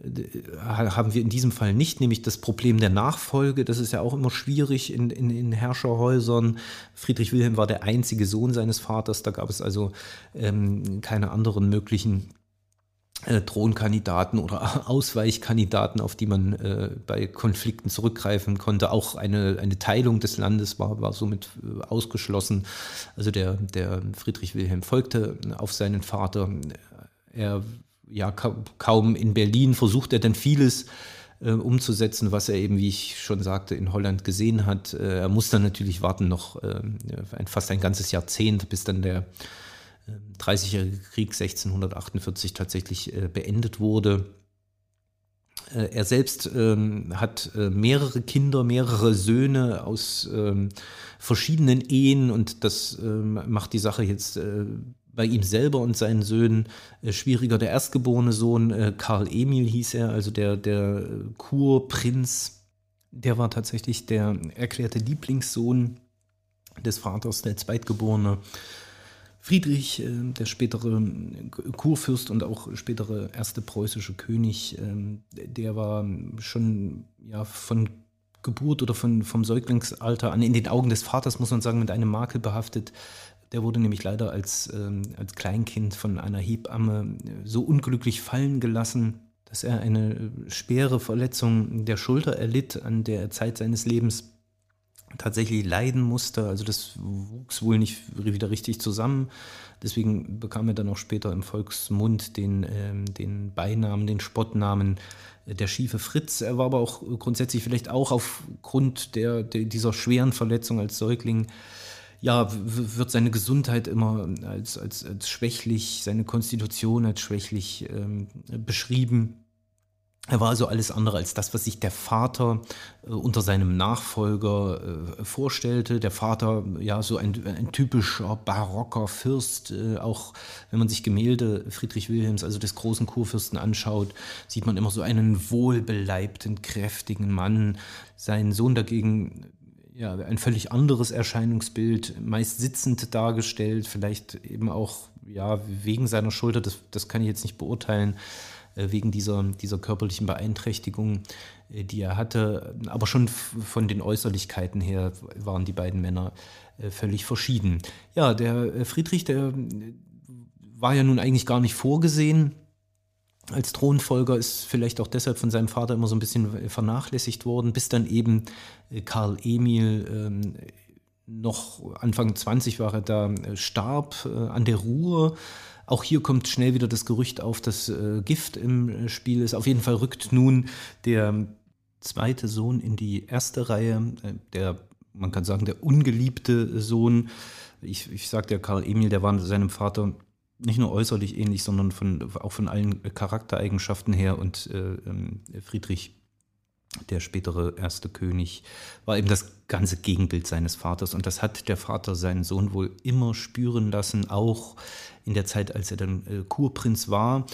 äh, haben wir in diesem Fall nicht, nämlich das Problem der Nachfolge. Das ist ja auch immer schwierig in, in, in Herrscherhäusern. Friedrich Wilhelm war der einzige Sohn seines Vaters, da gab es also ähm, keine anderen möglichen äh, Thronkandidaten oder Ausweichkandidaten, auf die man äh, bei Konflikten zurückgreifen konnte. Auch eine, eine Teilung des Landes war, war somit äh, ausgeschlossen. Also der, der Friedrich Wilhelm folgte auf seinen Vater. Er ja ka kaum in Berlin versucht er dann vieles äh, umzusetzen, was er eben, wie ich schon sagte, in Holland gesehen hat. Äh, er muss dann natürlich warten noch äh, fast ein ganzes Jahrzehnt, bis dann der 30-jährige Krieg 1648 tatsächlich äh, beendet wurde. Äh, er selbst ähm, hat äh, mehrere Kinder, mehrere Söhne aus ähm, verschiedenen Ehen und das ähm, macht die Sache jetzt bei ihm selber und seinen Söhnen schwieriger. Der erstgeborene Sohn, Karl Emil hieß er, also der, der Kurprinz, der war tatsächlich der erklärte Lieblingssohn des Vaters, der Zweitgeborene. Friedrich, äh, der spätere Kurfürst und auch spätere erste preußische König, ähm, der war schon ja, von Geburt oder von, vom Säuglingsalter an in den Augen des Vaters, muss man sagen, mit einem Makel behaftet. Der wurde nämlich leider als, ähm, als Kleinkind von einer Hebamme so unglücklich fallen gelassen, dass er eine schwere Verletzung der Schulter erlitt an der Zeit seines Lebens tatsächlich leiden musste. Also das wuchs wohl nicht wieder richtig zusammen. Deswegen bekam er dann auch später im Volksmund den, ähm, den Beinamen, den Spottnamen äh, der schiefe Fritz. Er war aber auch grundsätzlich vielleicht auch aufgrund der, der dieser schweren Verletzung als Säugling ja, wird seine Gesundheit immer als, als, als schwächlich, seine Konstitution als schwächlich ähm, beschrieben. Er war also alles andere als das, was sich der Vater äh, unter seinem Nachfolger äh, vorstellte. Der Vater, ja, so ein, ein typischer barocker Fürst. Äh, auch wenn man sich Gemälde Friedrich Wilhelms, also des großen Kurfürsten, anschaut, sieht man immer so einen wohlbeleibten, kräftigen Mann. Sein Sohn dagegen, ja, ein völlig anderes Erscheinungsbild, meist sitzend dargestellt, vielleicht eben auch, ja, wegen seiner Schulter, das, das kann ich jetzt nicht beurteilen wegen dieser, dieser körperlichen Beeinträchtigung, äh, die er hatte. Aber schon von den Äußerlichkeiten her waren die beiden Männer äh, völlig verschieden. Ja, der Friedrich, der war ja nun eigentlich gar nicht vorgesehen als Thronfolger ist vielleicht auch deshalb von seinem Vater immer so ein bisschen vernachlässigt worden, bis dann eben Karl Emil ähm, noch Anfang 20 war er da, starb an der Ruhr auch hier kommt schnell wieder das Gerücht auf, dass äh, Gift im äh, Spiel ist. Auf jeden Fall rückt nun der zweite Sohn in die erste Reihe, äh, der, man kann sagen, der ungeliebte Sohn. Ich, ich sagte ja, Karl Emil, der war seinem Vater nicht nur äußerlich ähnlich, sondern von, auch von allen Charaktereigenschaften her. Und äh, ähm, Friedrich der spätere erste König, war eben das ganze Gegenbild seines Vaters. Und das hat der Vater seinen Sohn wohl immer spüren lassen, auch in der Zeit, als er dann äh, Kurprinz war.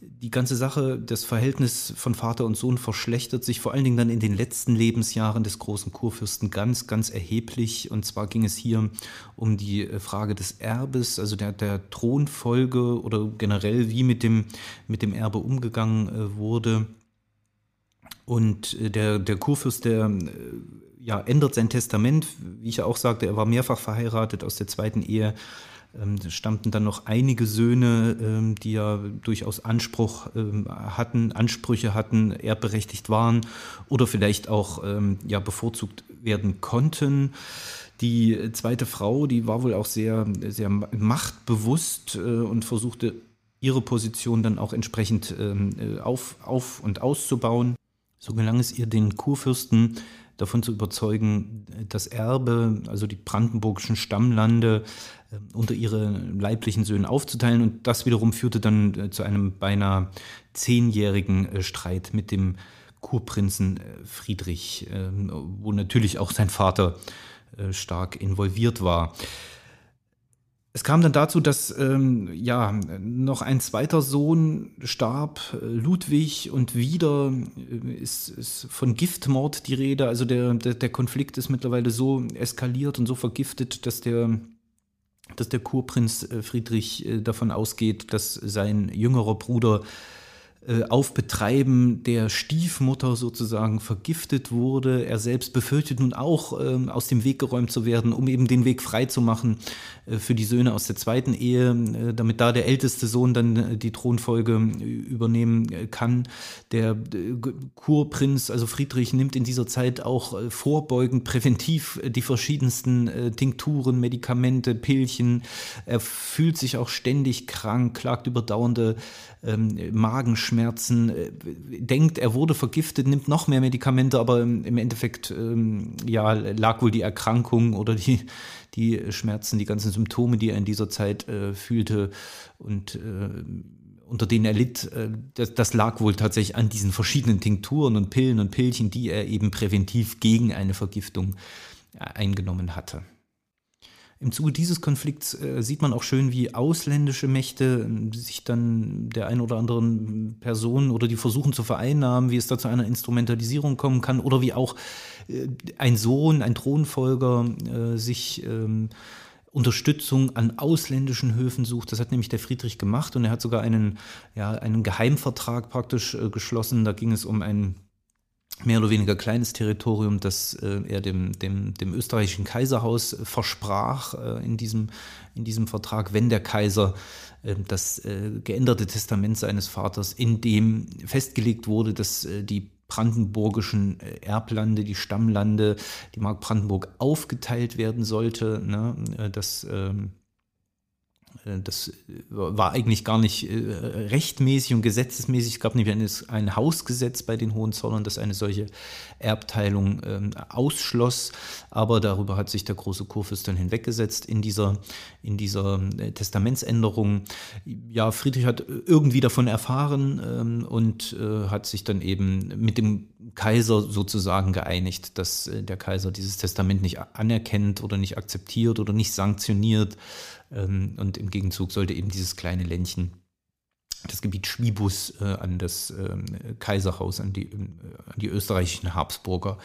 Die ganze Sache, das Verhältnis von Vater und Sohn verschlechtert sich vor allen Dingen dann in den letzten Lebensjahren des großen Kurfürsten ganz, ganz erheblich. Und zwar ging es hier um die äh, Frage des Erbes, also der, der Thronfolge oder generell, wie mit dem, mit dem Erbe umgegangen äh, wurde. Und äh, der, der Kurfürst, der äh, ja, ändert sein Testament, wie ich ja auch sagte, er war mehrfach verheiratet aus der zweiten Ehe, ähm, stammten dann noch einige Söhne, ähm, die ja durchaus Anspruch ähm, hatten, Ansprüche hatten, erbberechtigt waren oder vielleicht auch ähm, ja, bevorzugt werden konnten. Die zweite Frau, die war wohl auch sehr, sehr machtbewusst äh, und versuchte ihre Position dann auch entsprechend ähm, äh, auf, auf und auszubauen. So gelang es ihr, den Kurfürsten davon zu überzeugen, das Erbe, also die brandenburgischen Stammlande, äh, unter ihre leiblichen Söhne aufzuteilen. Und das wiederum führte dann äh, zu einem beinahe zehnjährigen Streit mit dem Kurprinzen Friedrich, wo natürlich auch sein Vater stark involviert war. Es kam dann dazu, dass ähm, ja noch ein zweiter Sohn starb, äh, Ludwig, und wieder äh, ist, ist, von Giftmord die Rede. Also der, der, der, Konflikt ist mittlerweile so eskaliert und so vergiftet, dass der, dass der Kurprinz äh, Friedrich davon ausgeht, dass sein jüngerer Bruder auf Betreiben der Stiefmutter sozusagen vergiftet wurde. Er selbst befürchtet nun auch, ähm, aus dem Weg geräumt zu werden, um eben den Weg frei zu machen äh, für die Söhne aus der zweiten Ehe, äh, damit da der älteste Sohn dann die Thronfolge übernehmen kann. Der Kurprinz, also Friedrich, nimmt in dieser Zeit auch vorbeugend präventiv die verschiedensten Tinkturen, Medikamente, Pillchen. Er fühlt sich auch ständig krank, klagt über dauernde ähm, Magenschmerzen, äh, denkt, er wurde vergiftet, nimmt noch mehr Medikamente, aber im Endeffekt ähm, ja, lag wohl die Erkrankung oder die, die Schmerzen, die ganzen Symptome, die er in dieser Zeit äh, fühlte und äh, unter denen er litt, äh, das, das, lag wohl tatsächlich an diesen verschiedenen Tinkturen und Pillen und Pillchen, die er eben präventiv gegen eine Vergiftung äh, eingenommen hatte. Im Zuge dieses Konflikts äh, sieht man auch schön, wie ausländische Mächte äh, sich dann der ein oder anderen Person oder die versuchen zu vereinnahmen, wie es da zu einer Instrumentalisierung kommen kann oder wie auch äh, ein Sohn, ein Thronfolger äh, sich ähm, Unterstützung an ausländischen Höfen sucht. Das hat nämlich der Friedrich gemacht und er hat sogar einen, ja, einen Geheimvertrag praktisch äh, geschlossen. Da ging es um ein mehr oder weniger kleines Territorium, das äh, er dem, dem, dem österreichischen Kaiserhaus versprach äh, in, diesem, in diesem Vertrag, wenn der Kaiser äh, das äh, geänderte Testament seines Vaters, in dem festgelegt wurde, dass äh, die brandenburgischen äh, Erblande, die Stammlande, die Mark Brandenburg aufgeteilt werden sollte, ne, dass ähm, äh, das äh, war eigentlich gar nicht äh, rechtmäßig und gesetzesmäßig. Es gab nämlich ein, Hausgesetz bei den Hohenzollern, das eine solche Erbteilung ähm, ausschloss. Aber darüber hat sich der große Kurfürst dann hinweggesetzt in dieser, in dieser Testamentsänderung. Ja, Friedrich hat irgendwie davon erfahren ähm, und hat sich dann eben mit dem Kaiser sozusagen geeinigt, dass der Kaiser dieses Testament nicht anerkennt oder nicht akzeptiert oder nicht sanktioniert und im Gegenzug sollte eben dieses kleine Ländchen das Gebiet Schwibus äh, an das äh, Kaiserhaus, an die, äh, an die österreichischen Habsburger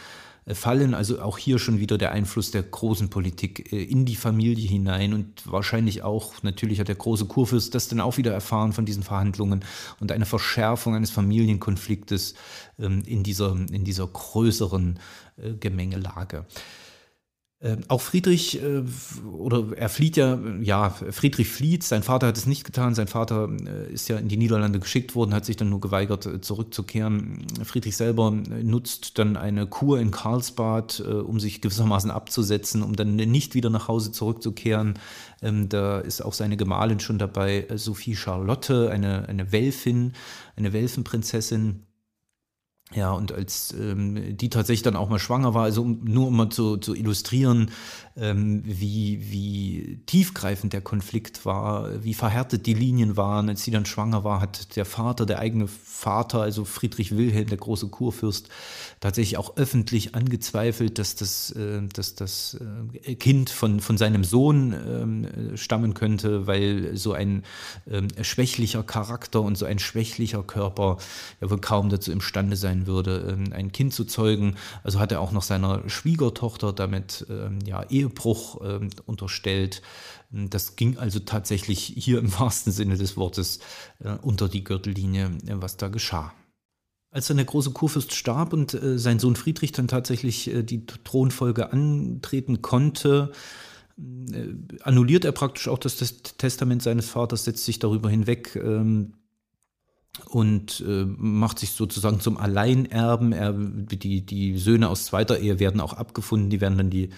äh, fallen. Also auch hier schon wieder der Einfluss der großen Politik äh, in die Familie hinein und wahrscheinlich auch, natürlich hat der große Kurfürst das dann auch wieder erfahren von diesen Verhandlungen und eine Verschärfung eines Familienkonfliktes ähm, in, dieser, in dieser größeren Gemengelage. Äh, auch Friedrich, äh, oder er flieht ja, ja, Friedrich flieht, sein Vater hat es nicht getan, sein Vater äh, ist ja in die Niederlande geschickt worden, hat sich dann nur geweigert zurückzukehren. Friedrich selber nutzt dann eine Kur in Karlsbad, um sich gewissermaßen abzusetzen, um dann nicht wieder nach Hause zurückzukehren. Ähm, da ist auch seine Gemahlin schon dabei, Sophie Charlotte, eine, eine Welfin, eine Welfenprinzessin ja, und als ähm, die tatsächlich dann auch mal schwanger war, also um, nur um mal zu, zu illustrieren, wie, wie tiefgreifend der Konflikt war, wie verhärtet die Linien waren. Als sie dann schwanger war, hat der Vater, der eigene Vater, also Friedrich Wilhelm, der große Kurfürst, tatsächlich auch öffentlich angezweifelt, dass das, äh, dass das äh, Kind von, von seinem Sohn äh, stammen könnte, weil so ein ähm, schwächlicher Charakter und so ein schwächlicher Körper ja wohl kaum dazu imstande sein würde, ähm, ein Kind zu zeugen. Also hat er auch noch seiner Schwiegertochter damit ähm, ja, Ehebruch äh, unterstellt. Das ging also tatsächlich hier im wahrsten Sinne des Wortes äh, unter die Gürtellinie, äh, was da geschah. Als dann der große Kurfürst starb und äh, sein Sohn Friedrich dann tatsächlich die Thronfolge antreten konnte, annulliert er praktisch auch das Testament seines Vaters, setzt sich darüber hinweg ähm, und äh, macht sich sozusagen zum Alleinerben. Er, die, die Söhne aus zweiter Ehe werden auch abgefunden, die werden dann die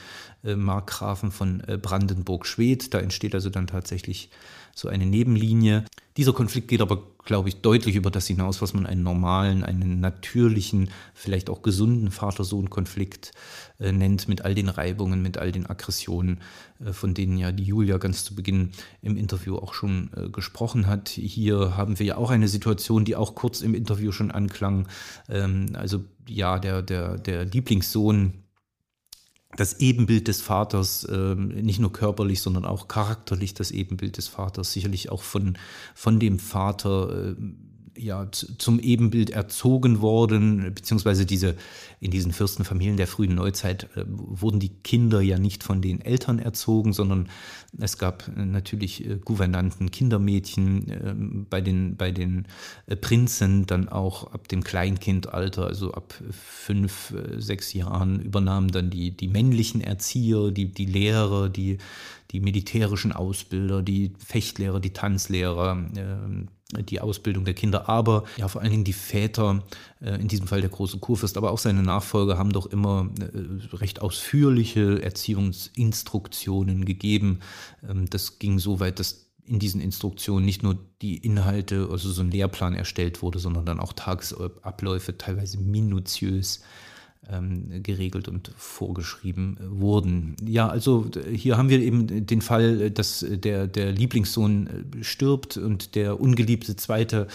äh, Markgrafen von äh, Brandenburg-Schwedt. Da entsteht also dann tatsächlich so eine Nebenlinie. Dieser Konflikt geht aber, glaube ich, deutlich über das hinaus, was man einen normalen, einen natürlichen, vielleicht auch gesunden Vater-Sohn-Konflikt äh, nennt, mit all den Reibungen, mit all den Aggressionen, äh, von denen ja die Julia ganz zu Beginn im Interview auch schon äh, gesprochen hat. Hier haben wir ja auch eine Situation, die auch kurz im Interview schon anklang. Ähm, also ja, der, der, der Lieblingssohn das Ebenbild des Vaters, äh, nicht nur körperlich, sondern auch charakterlich das Ebenbild des Vaters, sicherlich auch von, von dem Vater äh, ja, zum Ebenbild erzogen worden, beziehungsweise diese, in diesen Fürstenfamilien der frühen Neuzeit äh, wurden die Kinder ja nicht von den Eltern erzogen, sondern es gab äh, natürlich äh, Gouvernanten, Kindermädchen, äh, bei den, bei den äh, Prinzen dann auch ab dem Kleinkindalter, also ab fünf, äh, sechs Jahren übernahmen dann die, die männlichen Erzieher, die, die Lehrer, die, die militärischen Ausbilder, die Fechtlehrer, die Tanzlehrer, ähm, die Ausbildung der Kinder, aber ja vor allen Dingen die Väter, äh, in diesem Fall der große Kurfürst, aber auch seine Nachfolger haben doch immer äh, recht ausführliche Erziehungsinstruktionen gegeben. Ähm, das ging so weit, dass in diesen Instruktionen nicht nur die Inhalte, also so ein Lehrplan erstellt wurde, sondern dann auch Tagesabläufe teilweise minutiös geregelt und vorgeschrieben wurden. Ja, also hier haben wir eben den Fall, dass der, der Lieblingssohn äh, stirbt und der ungeliebte Zweite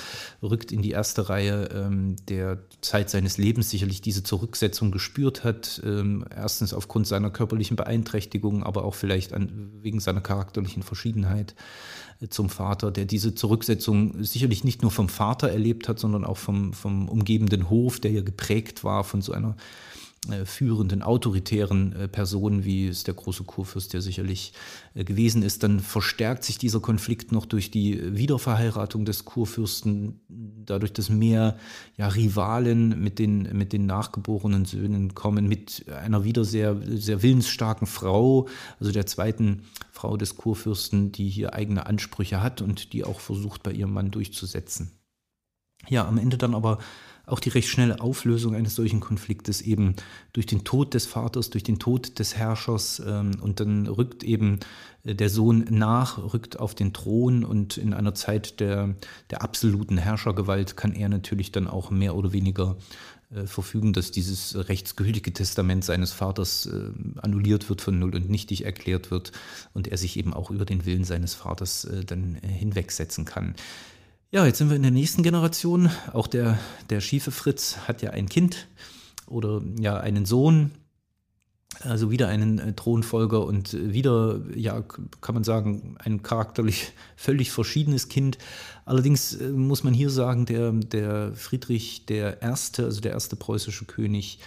rückt in die erste Reihe, ähm, der Zeit seines Lebens sicherlich diese Zurücksetzung gespürt hat. Ähm, erstens aufgrund seiner körperlichen Beeinträchtigung, aber auch vielleicht an, wegen seiner charakterlichen Verschiedenheit zum Vater, der diese Zurücksetzung sicherlich nicht nur vom Vater erlebt hat, sondern auch vom, vom umgebenden Hof, der ja geprägt war von so einer führenden, autoritären äh, Personen, wie es der große Kurfürst ja sicherlich äh, gewesen ist, dann verstärkt sich dieser Konflikt noch durch die Wiederverheiratung des Kurfürsten, dadurch, dass mehr ja, Rivalen mit den, mit den nachgeborenen Söhnen kommen, mit einer wieder sehr, sehr willensstarken Frau, also der zweiten Frau des Kurfürsten, die hier eigene Ansprüche hat und die auch versucht, bei ihrem Mann durchzusetzen. Ja, am Ende dann aber auch die recht schnelle Auflösung eines solchen Konfliktes eben durch den Tod des Vaters, durch den Tod des Herrschers ähm, und dann rückt eben äh, der Sohn nach, rückt auf den Thron und in einer Zeit der, der absoluten Herrschergewalt kann er natürlich dann auch mehr oder weniger äh, verfügen, dass dieses rechtsgültige Testament seines Vaters äh, annulliert wird, von null und nichtig erklärt wird und er sich eben auch über den Willen seines Vaters dann hinwegsetzen kann. Ja, jetzt sind wir in der nächsten Generation. Auch der, der schiefe Fritz hat ja ein Kind oder ja einen Sohn, also wieder einen äh, Thronfolger und wieder, ja, kann man sagen, ein charakterlich völlig verschiedenes Kind. Allerdings äh, muss man hier sagen, der, der Friedrich der Erste, also der erste preußische König,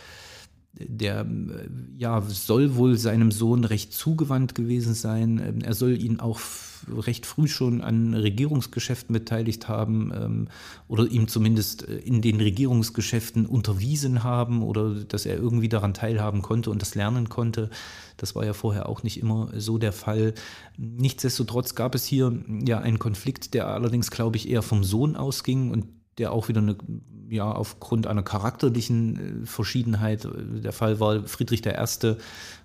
der ja, soll wohl seinem Sohn recht zugewandt gewesen sein. Ähm, er soll ihn auch recht früh schon an Regierungsgeschäften beteiligt haben ähm, oder ihm zumindest äh, in den Regierungsgeschäften unterwiesen haben oder dass er irgendwie daran teilhaben konnte und das lernen konnte. Das war ja vorher auch nicht immer so der Fall. Nichtsdestotrotz gab es hier ja einen Konflikt, der allerdings, glaube ich, eher vom Sohn ausging und der auch wieder eine, ja, aufgrund einer charakterlichen äh, Verschiedenheit äh, der Fall war. Friedrich I.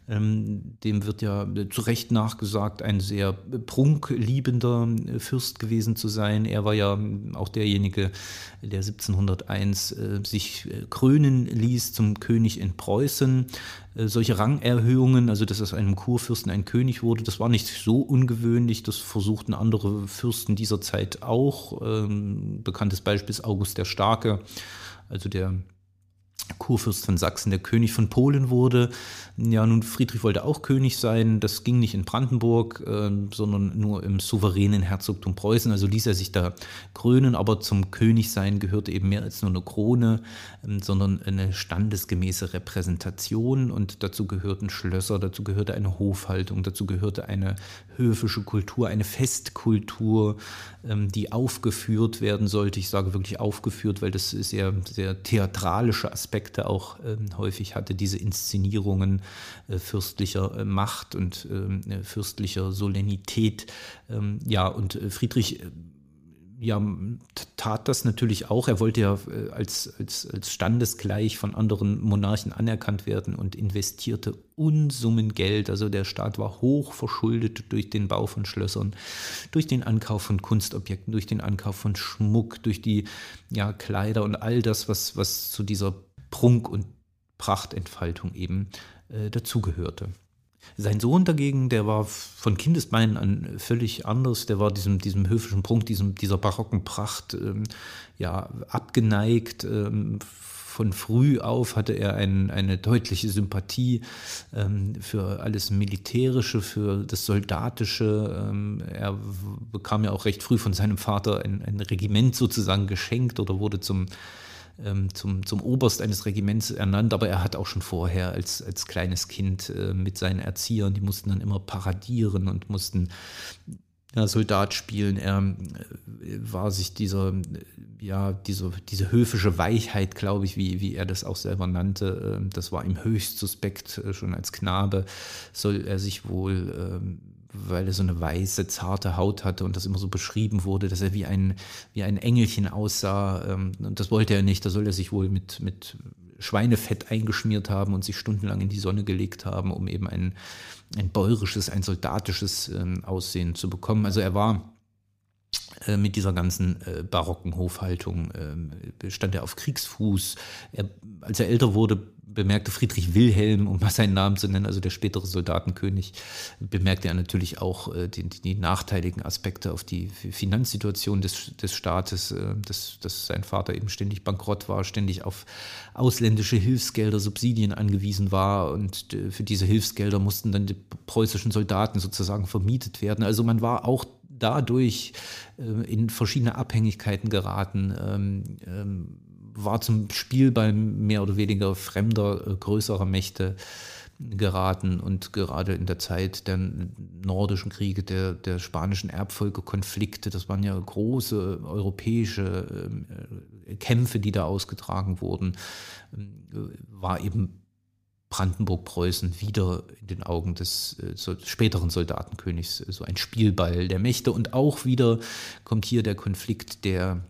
Ähm, dem wird ja zu Recht nachgesagt, ein sehr prunkliebender äh, Fürst gewesen zu sein. Er war ja auch derjenige, der 1701 äh, sich äh, krönen ließ zum König in Preußen. Äh, solche Rangerhöhungen, also dass aus einem Kurfürsten ein König wurde, das war nicht so ungewöhnlich. Das versuchten andere Fürsten dieser Zeit auch. Ähm, bekanntes Beispiel ist August der Starke, also der Kurfürst von Sachsen, der König von Polen wurde. Ja, nun, Friedrich wollte auch König sein. Das ging nicht in Brandenburg, äh, sondern nur im souveränen Herzogtum Preußen. Also ließ er sich da krönen, aber zum Königsein gehörte eben mehr als nur eine Krone, äh, sondern eine standesgemäße Repräsentation. Und dazu gehörten Schlösser, dazu gehörte eine Hofhaltung, dazu gehörte eine höfische Kultur, eine Festkultur, ähm, die aufgeführt werden sollte. Ich sage wirklich aufgeführt, weil das sehr, sehr theatralische Aspekte auch ähm, häufig hatte, diese Inszenierungen äh, fürstlicher äh, Macht und ähm, äh, fürstlicher Solennität. Ja, und Friedrich ja, tat das natürlich auch. Er wollte ja äh, als, als, als standesgleich von anderen Monarchen anerkannt werden und investierte Unsummen Geld. Also der Staat war hoch verschuldet durch den Bau von Schlössern, durch den Ankauf von Kunstobjekten, durch den Ankauf von Schmuck, durch die ja, Kleider und all das, was, was zu dieser Prunk- und Prachtentfaltung eben äh, dazugehörte. Sein Sohn dagegen, der war von Kindesbeinen an völlig anders. Der war diesem, diesem höfischen Prunk, diesem, dieser barocken Pracht ähm, ja, abgeneigt. Ähm, von früh auf hatte er ein, eine deutliche Sympathie ähm, für alles Militärische, für das Soldatische. Ähm, er bekam ja auch recht früh von seinem Vater ein, ein Regiment sozusagen geschenkt oder wurde zum zum, zum Oberst eines Regiments ernannt, aber er hat auch schon vorher als, als kleines Kind äh, mit seinen Erziehern, die mussten dann immer paradieren und mussten ja, Soldat spielen. Er äh, war sich dieser, ja, diese, diese höfische Weichheit, glaube ich, wie, wie er das auch selber nannte, äh, das war ihm höchst suspekt, schon als Knabe soll er sich wohl ähm, weil er so eine weiße, zarte Haut hatte und das immer so beschrieben wurde, dass er wie ein, wie ein Engelchen aussah. Ähm, und das wollte er nicht. Da soll er sich wohl mit, mit Schweinefett eingeschmiert haben und sich stundenlang in die Sonne gelegt haben, um eben ein, ein bäuerisches, ein soldatisches ähm, Aussehen zu bekommen. Also er war mit dieser ganzen äh, barocken Hofhaltung äh, stand er auf Kriegsfuß. Er, als er älter wurde, bemerkte Friedrich Wilhelm, um mal seinen Namen zu nennen, also der spätere Soldatenkönig, bemerkte er natürlich auch äh, die, die, nachteiligen Aspekte auf die Finanzsituation des, des Staates, äh, dass, dass sein Vater eben ständig bankrott war, ständig auf ausländische Hilfsgelder, Subsidien angewiesen war und äh, für diese Hilfsgelder mussten dann die preußischen Soldaten sozusagen vermietet werden. Also man war auch dadurch äh, in verschiedene Abhängigkeiten geraten. Ähm, ähm, war zum Spielball mehr oder weniger fremder, äh, größerer Mächte geraten und gerade in der Zeit der nordischen Kriege, der, der spanischen Erbfolgekonflikte, das waren ja große europäische äh, Kämpfe, die da ausgetragen wurden, war eben Brandenburg-Preußen wieder in den Augen des äh, so, späteren Soldatenkönigs so ein Spielball der Mächte und auch wieder kommt hier der Konflikt der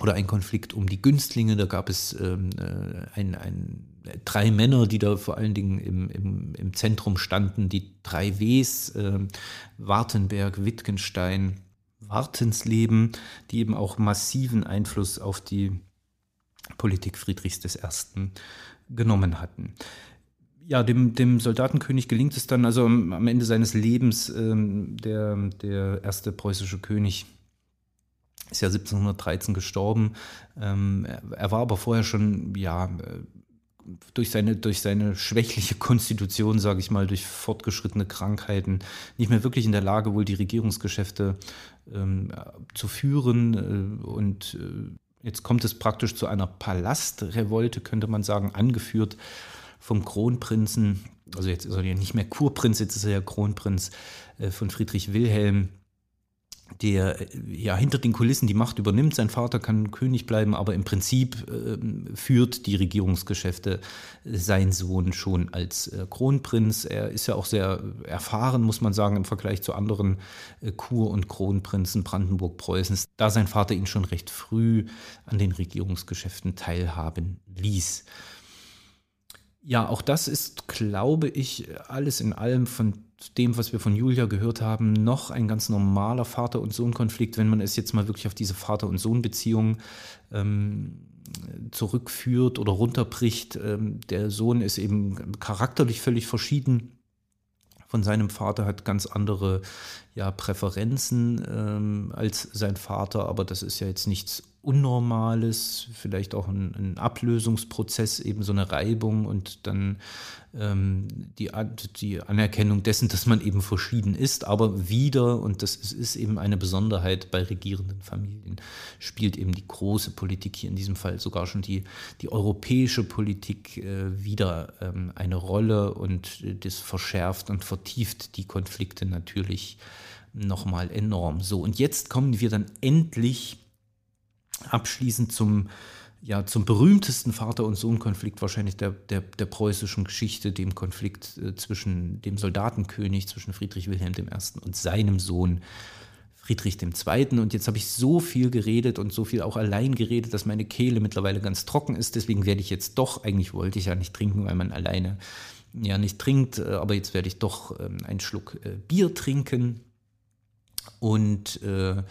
oder ein Konflikt um die Günstlinge. Da gab es ähm, äh, ein, ein, drei Männer, die da vor allen Dingen im, im, im Zentrum standen, die drei Ws, äh, Wartenberg, Wittgenstein, Wartensleben, die eben auch massiven Einfluss auf die Politik Friedrichs I. genommen hatten. Ja, dem, dem Soldatenkönig gelingt es dann also am Ende seines Lebens, ähm, der, der erste preußische König, ist ja 1713 gestorben. Ähm, er war aber vorher schon, ja, äh, durch seine, durch seine schwächliche Konstitution, sage ich mal, durch fortgeschrittene Krankheiten, nicht mehr wirklich in der Lage, wohl die Regierungsgeschäfte ähm, zu führen. Äh, und äh, jetzt kommt es praktisch zu einer Palastrevolte, könnte man sagen, angeführt vom Kronprinzen. Also jetzt ist er ja nicht mehr Kurprinz, jetzt ist er ja Kronprinz äh, von Friedrich Wilhelm der ja hinter den Kulissen die Macht übernimmt. Sein Vater kann König bleiben, aber im Prinzip äh, führt die Regierungsgeschäfte sein Sohn schon als äh, Kronprinz. Er ist ja auch sehr erfahren, muss man sagen, im Vergleich zu anderen äh, Kur- und Kronprinzen Brandenburg-Preußens, da sein Vater ihn schon recht früh an den Regierungsgeschäften teilhaben ließ. Ja, auch das ist, glaube ich, alles in allem von dem, was wir von Julia gehört haben, noch ein ganz normaler Vater- und Sohn-Konflikt, wenn man es jetzt mal wirklich auf diese Vater- und Sohn-Beziehung ähm, zurückführt oder runterbricht. Ähm, der Sohn ist eben charakterlich völlig verschieden von seinem Vater, hat ganz andere ja, Präferenzen ähm, als sein Vater, aber das ist ja jetzt nichts Unnormales, vielleicht auch ein, ein Ablösungsprozess, eben so eine Reibung und dann ähm, die, die Anerkennung dessen, dass man eben verschieden ist, aber wieder, und das ist, ist eben eine Besonderheit bei regierenden Familien, spielt eben die große Politik hier in diesem Fall sogar schon die, die europäische Politik äh, wieder ähm, eine Rolle und das verschärft und vertieft die Konflikte natürlich nochmal enorm. So, und jetzt kommen wir dann endlich abschließend zum ja, zum berühmtesten Vater- und Sohn-Konflikt wahrscheinlich der, der, der preußischen Geschichte, dem Konflikt äh, zwischen dem Soldatenkönig, zwischen Friedrich Wilhelm I. und seinem Sohn Friedrich II. Und jetzt habe ich so viel geredet und so viel auch allein geredet, dass meine Kehle mittlerweile ganz trocken ist. Deswegen werde ich jetzt doch, eigentlich wollte ich ja nicht trinken, weil man alleine ja nicht trinkt, äh, aber jetzt werde ich doch ähm, einen Schluck äh, Bier trinken. Und äh,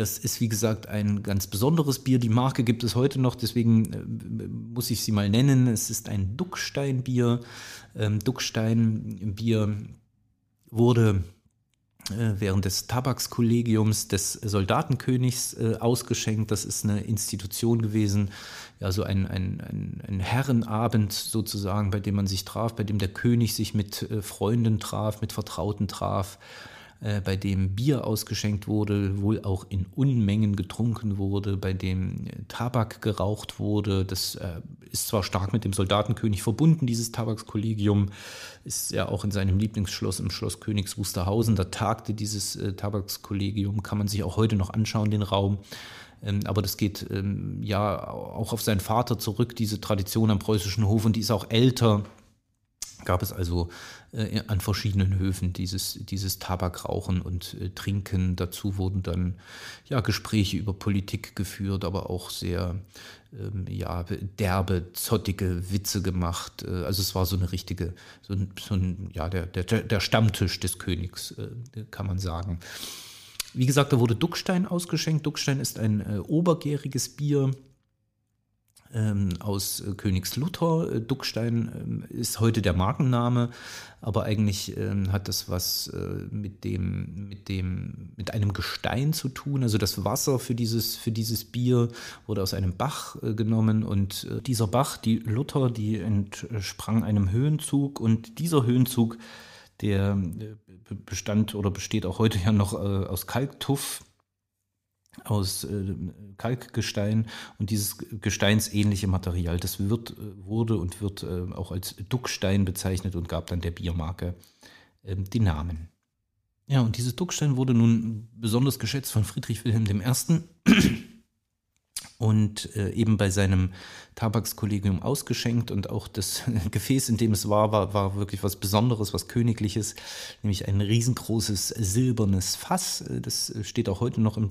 das ist, wie gesagt, ein ganz besonderes Bier. Die Marke gibt es heute noch, deswegen äh, muss ich sie mal nennen. Es ist ein Duckstein-Bier. Ähm, Duckstein-Bier wurde äh, während des Tabakskollegiums des Soldatenkönigs äh, ausgeschenkt. Das ist eine Institution gewesen, ja, so ein, ein, ein, ein, Herrenabend sozusagen, bei dem man sich traf, bei dem der König sich mit äh, Freunden traf, mit Vertrauten traf äh, bei dem Bier ausgeschenkt wurde, wohl auch in Unmengen getrunken wurde, bei dem äh, Tabak geraucht wurde. Das äh, ist zwar stark mit dem Soldatenkönig verbunden, dieses Tabakskollegium ist ja auch in seinem Lieblingsschloss im Schloss Königs Wusterhausen. Da tagte dieses äh, Tabakskollegium, kann man sich auch heute noch anschauen, den Raum. Ähm, aber das geht ähm, ja auch auf seinen Vater zurück, diese Tradition am preußischen Hof, und die ist auch älter gab es also äh, an verschiedenen Höfen dieses, dieses Tabakrauchen und äh, Trinken. Dazu wurden dann ja, Gespräche über Politik geführt, aber auch sehr ähm, ja, derbe, zottige Witze gemacht. Äh, also es war so eine richtige, so ein, so ein ja, der, der, der Stammtisch des Königs, äh, kann man sagen. Wie gesagt, da wurde Duckstein ausgeschenkt. Duckstein ist ein äh, obergäriges Bier ähm, aus äh, Königslutter. Äh, Duckstein ähm, ist heute der Markenname, aber eigentlich ähm, hat das was äh, mit dem, mit dem, mit einem Gestein zu tun. Also das Wasser für dieses, für dieses Bier wurde aus einem Bach äh, genommen und äh, dieser Bach, die Lutter, die entsprang einem Höhenzug und dieser Höhenzug, der äh, bestand oder besteht auch heute ja noch aus Kalktuff aus äh, Kalkgestein und dieses gesteinsähnliche Material, das wird, äh, wurde und wird äh, auch als Duckstein bezeichnet und gab dann der Biermarke äh, den Namen. Ja, und dieses Duckstein wurde nun besonders geschätzt von Friedrich Wilhelm I und äh, eben bei seinem Tabakskollegium ausgeschenkt und auch das Gefäß, in dem es war, war, war wirklich was Besonderes, was Königliches, nämlich ein riesengroßes silbernes Fass. Äh, das steht auch heute noch im,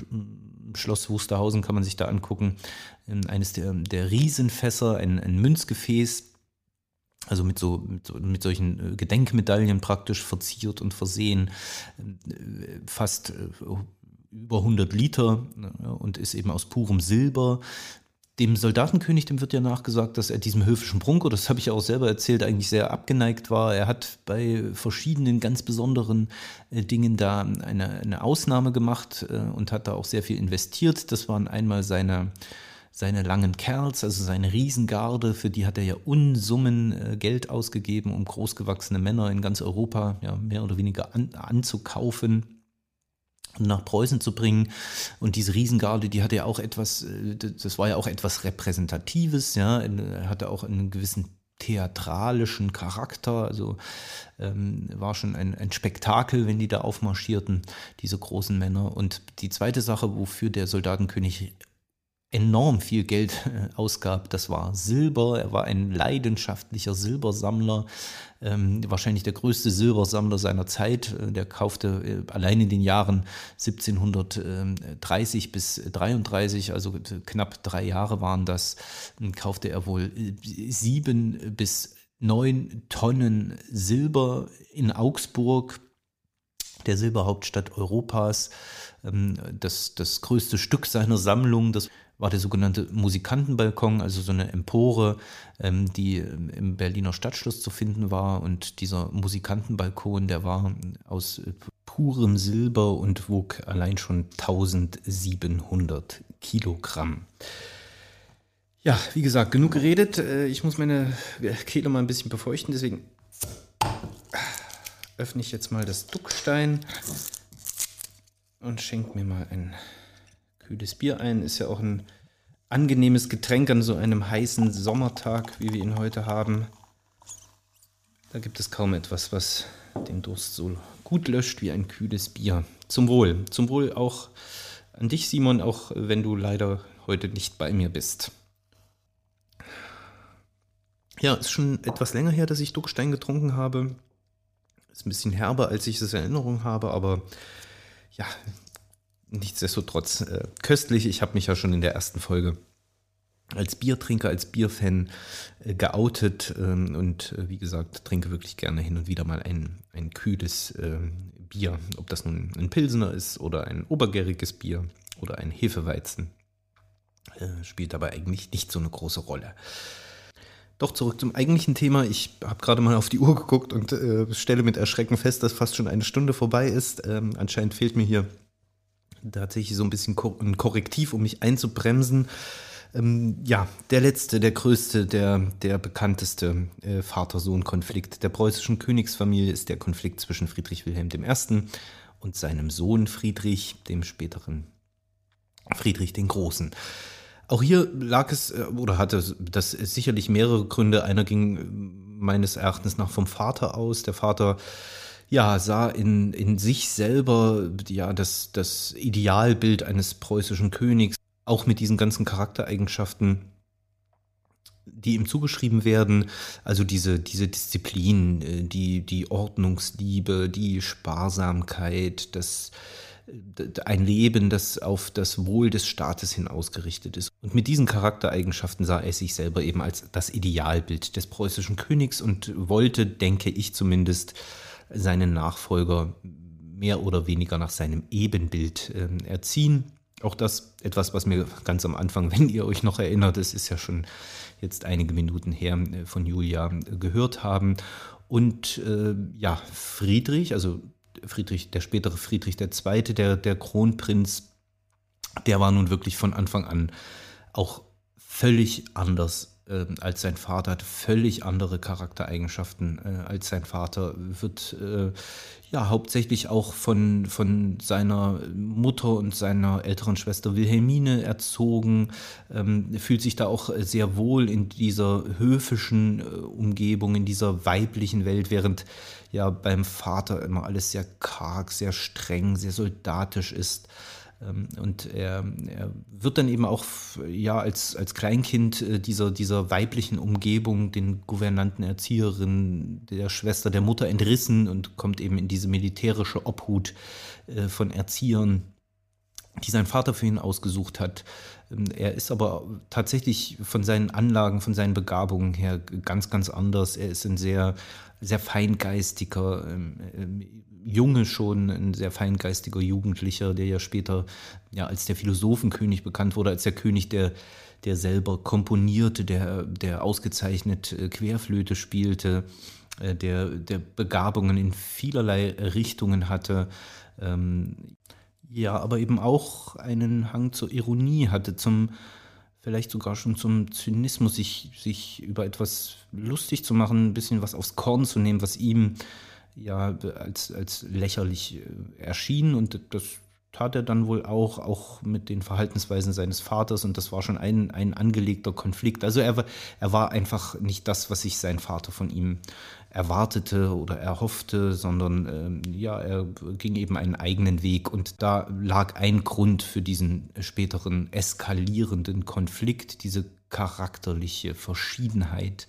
Schloss Wusterhausen, kann man sich da angucken. Ähm, eines der, der Riesenfässer, ein, ein Münzgefäß, also mit so, mit, so, mit solchen äh, Gedenkmedaillen praktisch verziert und versehen, äh, fast über 100 Liter und ist eben aus purem Silber. Dem Soldatenkönig, dem wird ja nachgesagt, dass er diesem höfischen Prunko, das habe ich ja auch selber erzählt, eigentlich sehr abgeneigt war. Er hat bei verschiedenen ganz besonderen äh, Dingen da eine, eine Ausnahme gemacht äh, und hat da auch sehr viel investiert. Das waren einmal seine, seine langen Kerls, also seine Riesengarde, für die hat er ja Unsummen äh, Geld ausgegeben, um großgewachsene Männer in ganz Europa ja, mehr oder weniger an, anzukaufen nach Preußen zu bringen. Und diese Riesengarde, die hatte ja auch etwas, äh, das war ja auch etwas Repräsentatives, ja, er hatte auch einen gewissen theatralischen Charakter, also ähm, war schon ein, ein Spektakel, wenn die da aufmarschierten, diese großen Männer. Und die zweite Sache, wofür der Soldatenkönig enorm viel Geld äh, ausgab. Das war Silber. Er war ein leidenschaftlicher Silbersammler, ähm, wahrscheinlich der größte Silbersammler seiner Zeit. Äh, der kaufte äh, allein in den Jahren 1730 bis 33, also knapp drei Jahre waren das, kaufte er wohl sieben bis neun Tonnen Silber in Augsburg, der Silberhauptstadt Europas. Ähm, das, das größte Stück seiner Sammlung, das war der sogenannte Musikantenbalkon, also so eine Empore, ähm, die ähm, im Berliner Stadtschloss zu finden war. Und dieser Musikantenbalkon, der war aus purem Silber und wog allein schon 1700 Kilogramm. Ja, wie gesagt, genug geredet. Äh, ich muss meine Kehle mal ein bisschen befeuchten, deswegen öffne ich jetzt mal das Duckstein und schenke mir mal ein kühles Bier ein. Ist ja auch ein angenehmes Getränk an so einem heißen Sommertag, wie wir ihn heute haben. Da gibt es kaum etwas, was den Durst so gut löscht wie ein kühles Bier. Zum Wohl. Zum Wohl auch an dich, Simon, auch wenn du leider heute nicht bei mir bist. Ja, ist schon etwas länger her, dass ich Duckstein getrunken habe. Ist ein bisschen herber, als ich es in Erinnerung habe, aber ja, nichtsdestotrotz äh, köstlich. Ich habe mich ja schon in der ersten Folge als Biertrinker, als Bierfan äh, geoutet ähm, und äh, wie gesagt, trinke wirklich gerne hin und wieder mal ein, ein kühles äh, Bier. Ob das nun ein Pilsener ist oder ein obergäriges Bier oder ein Hefeweizen, äh, spielt dabei eigentlich nicht so eine große Rolle. Doch zurück zum eigentlichen Thema. Ich habe gerade mal auf die Uhr geguckt und äh, stelle mit Erschrecken fest, dass fast schon eine Stunde vorbei ist. Ähm, anscheinend fehlt mir hier tatsächlich so ein bisschen ein Korrektiv, um mich einzubremsen. Ähm, ja, der letzte, der größte, der, der bekannteste äh, Vater-Sohn-Konflikt der preußischen Königsfamilie ist der Konflikt zwischen Friedrich Wilhelm I. und seinem Sohn Friedrich, dem späteren Friedrich den Großen. Auch hier lag es äh, oder hatte das sicherlich mehrere Gründe. Einer ging äh, meines Erachtens nach vom Vater aus. Der Vater ja, sah in, in sich selber ja das, das Idealbild eines preußischen Königs auch mit diesen ganzen Charaktereigenschaften, die ihm zugeschrieben werden, also diese, diese Disziplin, äh, die, die Ordnungsliebe, die Sparsamkeit, das, ein Leben, das auf das Wohl des Staates hin ausgerichtet ist. Und mit diesen Charaktereigenschaften sah er sich selber eben als das Idealbild des preußischen Königs und wollte, denke ich zumindest, seinen Nachfolger mehr oder weniger nach seinem Ebenbild äh, erziehen. Auch das etwas, was mir ganz am Anfang, wenn ihr euch noch erinnert, es ist ja schon jetzt einige Minuten her, äh, von Julia gehört haben. Und äh, ja, Friedrich, also Friedrich, der spätere Friedrich II., der, der Kronprinz, der war nun wirklich von Anfang an auch völlig anders äh, als sein Vater, hat völlig andere Charaktereigenschaften äh, als sein Vater, wird äh, ja hauptsächlich auch von, von seiner Mutter und seiner älteren Schwester Wilhelmine erzogen, ähm, fühlt sich da auch sehr wohl in dieser höfischen äh, Umgebung, in dieser weiblichen Welt, während ja beim Vater immer alles sehr karg, sehr streng, sehr soldatisch ist. Ähm, und er, er, wird dann eben auch ja als, als Kleinkind äh, dieser, dieser weiblichen Umgebung, den Gouvernanten, Erzieherinnen, der Schwester, der Mutter entrissen und kommt eben in diese militärische Obhut äh, von Erziehern, die sein Vater für ihn ausgesucht hat. Ähm, er ist aber tatsächlich von seinen Anlagen, von seinen Begabungen her ganz, ganz anders. Er ist ein sehr, sehr feingeistiger, ähm, Junge schon, ein sehr feingeistiger Jugendlicher, der ja später ja als der Philosophenkönig bekannt wurde, als der König, der, der selber komponierte, der, der ausgezeichnet äh, Querflöte spielte, äh, der, der Begabungen in vielerlei Richtungen hatte. Ähm, ja, aber eben auch einen Hang zur Ironie hatte, zum vielleicht sogar schon zum Zynismus, sich, sich über etwas lustig zu machen, ein bisschen was aufs Korn zu nehmen, was ihm ja als, als lächerlich äh, erschien und das tat er dann wohl auch, auch mit den Verhaltensweisen seines Vaters und das war schon ein, ein angelegter Konflikt. Also er, er war einfach nicht das, was sich sein Vater von ihm erwartete oder erhoffte, sondern äh, ja, er ging eben einen eigenen Weg und da lag ein Grund für diesen späteren eskalierenden Konflikt, diese charakterliche Verschiedenheit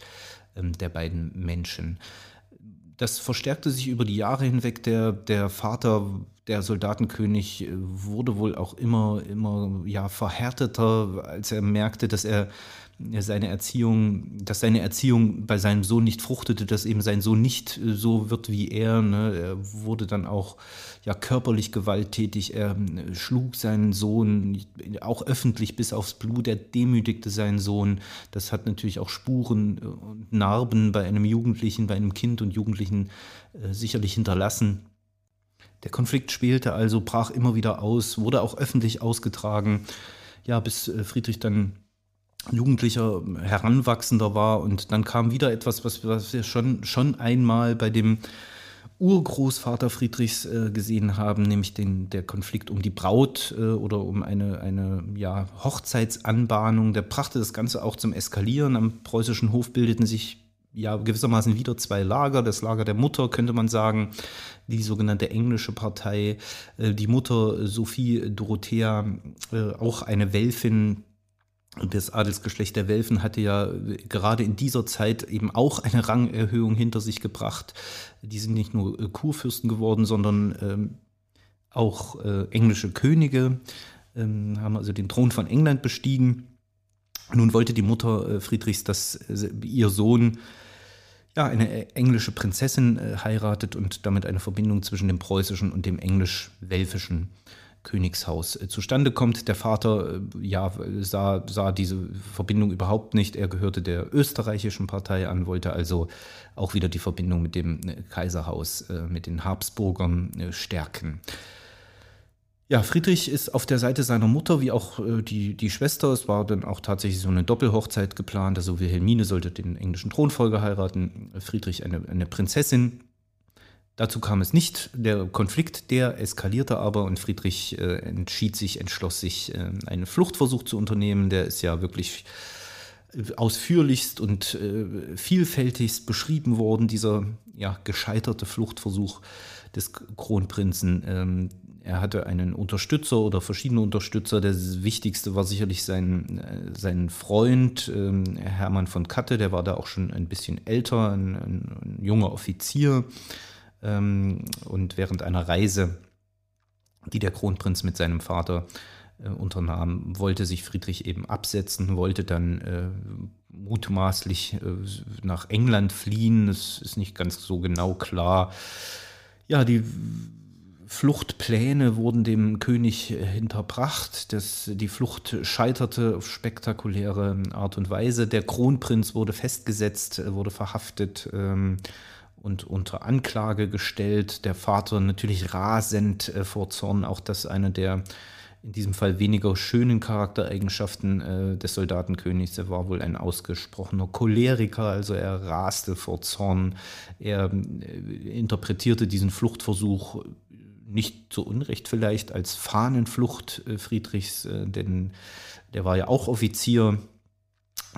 äh, der beiden Menschen. Das verstärkte sich über die Jahre hinweg. Der, der Vater, der Soldatenkönig, wurde wohl auch immer, immer ja, verhärteter, als er merkte, dass er seine Erziehung, dass seine Erziehung bei seinem Sohn nicht fruchtete, dass eben sein Sohn nicht äh, so wird wie er. Ne? Er wurde dann auch ja körperlich gewalttätig. Er äh, schlug seinen Sohn auch öffentlich bis aufs Blut. Er demütigte seinen Sohn. Das hat natürlich auch Spuren äh, und Narben bei einem Jugendlichen, bei einem Kind und Jugendlichen äh, sicherlich hinterlassen. Der Konflikt spielte also, brach immer wieder aus, wurde auch öffentlich ausgetragen. Ja, bis Friedrich dann Jugendlicher, Heranwachsender war. Und dann kam wieder etwas, was, was wir schon, schon einmal bei dem Urgroßvater Friedrichs äh, gesehen haben, nämlich den, der Konflikt um die Braut äh, oder um eine, eine ja, Hochzeitsanbahnung. Der brachte das Ganze auch zum Eskalieren. Am preußischen Hof bildeten sich ja gewissermaßen wieder zwei Lager. Das Lager der Mutter, könnte man sagen, die sogenannte englische Partei. Äh, die Mutter Sophie Dorothea, äh, auch eine Welfin, das Adelsgeschlecht der Welfen hatte ja gerade in dieser Zeit eben auch eine Rangerhöhung hinter sich gebracht. Die sind nicht nur Kurfürsten geworden, sondern ähm, auch äh, englische Könige, ähm, haben also den Thron von England bestiegen. Nun wollte die Mutter äh, Friedrichs, dass äh, ihr Sohn ja, eine englische Prinzessin äh, heiratet und damit eine Verbindung zwischen dem preußischen und dem englisch-welfischen Königshaus äh, zustande kommt. Der Vater äh, ja, sah, sah diese Verbindung überhaupt nicht. Er gehörte der österreichischen Partei an, wollte also auch wieder die Verbindung mit dem äh, Kaiserhaus, mit den Habsburgern stärken. Ja, Friedrich ist auf der Seite seiner Mutter, wie auch die, die Schwester. Es war dann auch tatsächlich so eine Doppelhochzeit geplant. Also Wilhelmine sollte den englischen Thronfolger heiraten, Friedrich eine, eine Prinzessin. Dazu kam es nicht. Der Konflikt, der eskalierte aber und Friedrich äh, entschied sich, entschloss sich, äh, einen Fluchtversuch zu unternehmen. Der ist ja wirklich äh, ausführlichst und äh, vielfältigst beschrieben worden, dieser ja, gescheiterte Fluchtversuch des Kronprinzen. Ähm, er hatte einen Unterstützer oder verschiedene Unterstützer. Der wichtigste war sicherlich sein, äh, sein Freund ähm, Hermann von Katte, der war da auch schon ein bisschen älter, ein, ein, ein junger Offizier. Ähm, und während einer Reise, die der Kronprinz mit seinem Vater äh, unternahm, wollte sich Friedrich eben absetzen, wollte dann äh, mutmaßlich äh, nach England fliehen. Es ist nicht ganz so genau klar. Ja, die Fluchtpläne wurden dem König hinterbracht. Das, die Flucht scheiterte auf spektakuläre Art und Weise. Der Kronprinz wurde festgesetzt, wurde verhaftet. Ähm, und unter Anklage gestellt. Der Vater natürlich rasend äh, vor Zorn. Auch das eine der in diesem Fall weniger schönen Charaktereigenschaften äh, des Soldatenkönigs. Er war wohl ein ausgesprochener Choleriker, also er raste vor Zorn. Er äh, interpretierte diesen Fluchtversuch nicht zu Unrecht vielleicht als Fahnenflucht äh, Friedrichs, äh, denn der war ja auch Offizier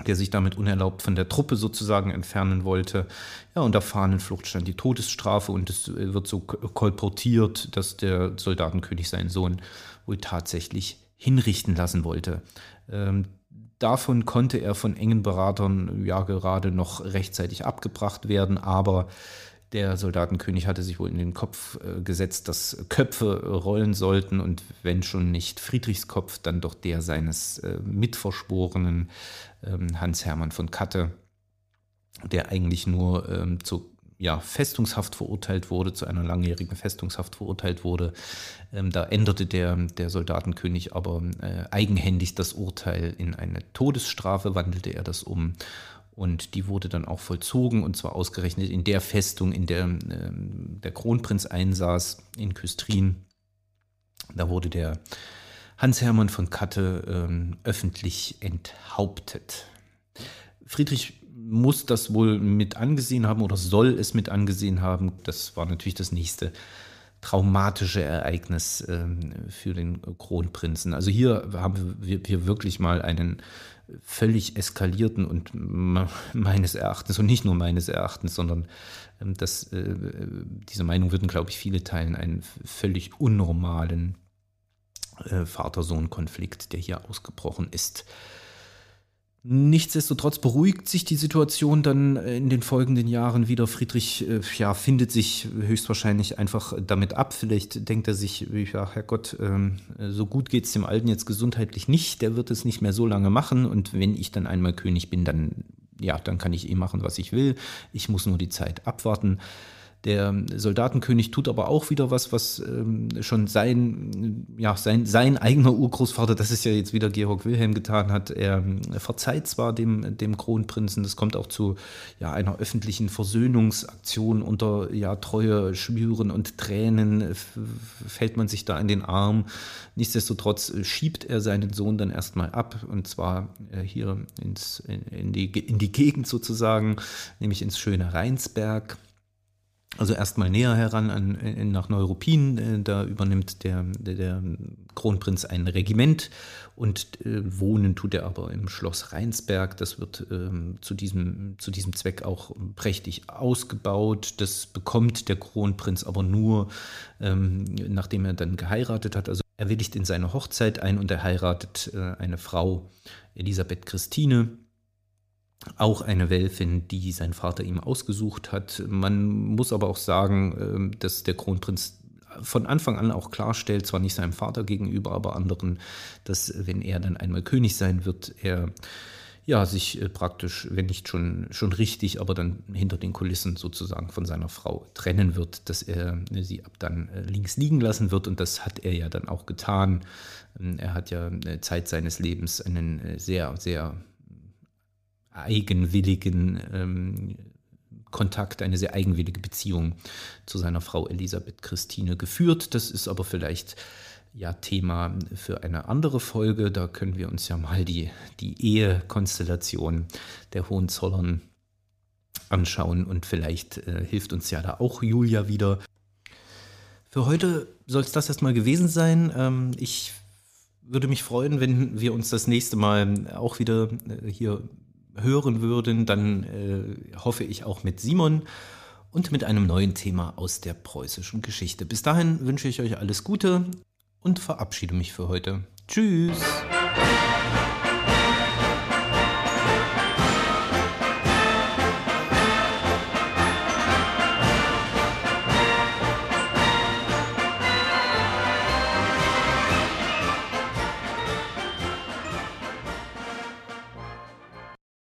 der sich damit unerlaubt von der Truppe sozusagen entfernen wollte. Ja, und der Fahnenflucht stand die Todesstrafe und es wird so kolportiert, dass der Soldatenkönig seinen Sohn wohl tatsächlich hinrichten lassen wollte. Ähm, davon konnte er von engen Beratern ja gerade noch rechtzeitig abgebracht werden, aber der Soldatenkönig hatte sich wohl in den Kopf äh, gesetzt, dass Köpfe rollen sollten und wenn schon nicht Friedrichs Kopf, dann doch der seines äh, Mitverschworenen ähm, Hans-Hermann von Katte, der eigentlich nur ähm, zu ja, Festungshaft verurteilt wurde, zu einer langjährigen Festungshaft verurteilt wurde. Ähm, da änderte der, der Soldatenkönig aber äh, eigenhändig das Urteil in eine Todesstrafe, wandelte er das um und die wurde dann auch vollzogen und zwar ausgerechnet in der Festung, in der äh, der Kronprinz einsaß, in Küstrin. Da wurde der Hans-Hermann von Katte äh, öffentlich enthauptet. Friedrich muss das wohl mit angesehen haben oder soll es mit angesehen haben. Das war natürlich das nächste traumatische Ereignis äh, für den Kronprinzen. Also hier haben wir, wir wirklich mal einen völlig eskalierten und meines Erachtens und nicht nur meines Erachtens, sondern ähm, das, äh, diese Meinung würden, glaube ich, viele teilen, einen völlig unnormalen äh, Vater-Sohn-Konflikt, der hier ausgebrochen ist. Nichtsdestotrotz beruhigt sich die Situation dann in den folgenden Jahren wieder. Friedrich äh, ja, findet sich höchstwahrscheinlich einfach damit ab. Vielleicht denkt er sich, ja, Herrgott, ähm, so gut geht es dem Alten jetzt gesundheitlich nicht. Der wird es nicht mehr so lange machen. Und wenn ich dann einmal König bin, dann, ja, dann kann ich eh machen, was ich will. Ich muss nur die Zeit abwarten. Der Soldatenkönig tut aber auch wieder was, was ähm, schon sein, ja, sein, sein eigener Urgroßvater, das ist ja jetzt wieder Georg Wilhelm getan hat. Er äh, verzeiht zwar dem, dem Kronprinzen, das kommt auch zu ja, einer öffentlichen Versöhnungsaktion unter ja, Treue, Schwüren und Tränen, fällt man sich da in den Arm. Nichtsdestotrotz schiebt er seinen Sohn dann erstmal ab und zwar äh, hier ins, in, in, die, in die Gegend sozusagen, nämlich ins schöne Rheinsberg. Also erstmal näher heran an, in, nach Neuruppin, äh, da übernimmt der, der, der, Kronprinz ein Regiment und äh, wohnen tut er aber im Schloss Rheinsberg. Das wird ähm, zu, diesem, zu diesem Zweck auch prächtig ausgebaut. Das bekommt der Kronprinz aber nur, ähm, nachdem er dann geheiratet hat. Also Er willigt in seine Hochzeit ein und er heiratet äh, eine Frau, Elisabeth Christine, auch eine Welfin, die sein Vater ihm ausgesucht hat. Man muss aber auch sagen, äh, dass der Kronprinz von Anfang an auch klarstellt, zwar nicht seinem Vater gegenüber, aber anderen, dass wenn er dann einmal König sein wird, er ja, sich äh, praktisch, wenn nicht schon, schon richtig, aber dann hinter den Kulissen sozusagen von seiner Frau trennen wird, dass er äh, sie ab dann äh, links liegen lassen wird und das hat er ja dann auch getan. Ähm, er hat ja Zeit seines Lebens einen sehr, sehr eigenwilligen ähm, Kontakt, eine sehr eigenwillige Beziehung zu seiner Frau Elisabeth Christine geführt. Das ist aber vielleicht ja Thema für eine andere Folge. Da können wir uns ja mal die, die Ehekonstellation der Hohenzollern anschauen und vielleicht äh, hilft uns ja da auch Julia wieder. Für heute soll es das erstmal gewesen sein. Ähm, ich würde mich freuen, wenn wir uns das nächste Mal auch wieder äh, hier hören würden. Dann äh, hoffe ich auch mit Simon und mit einem neuen Thema aus der preußischen Geschichte. Bis dahin wünsche ich euch alles Gute und verabschiede mich für heute. Tschüss!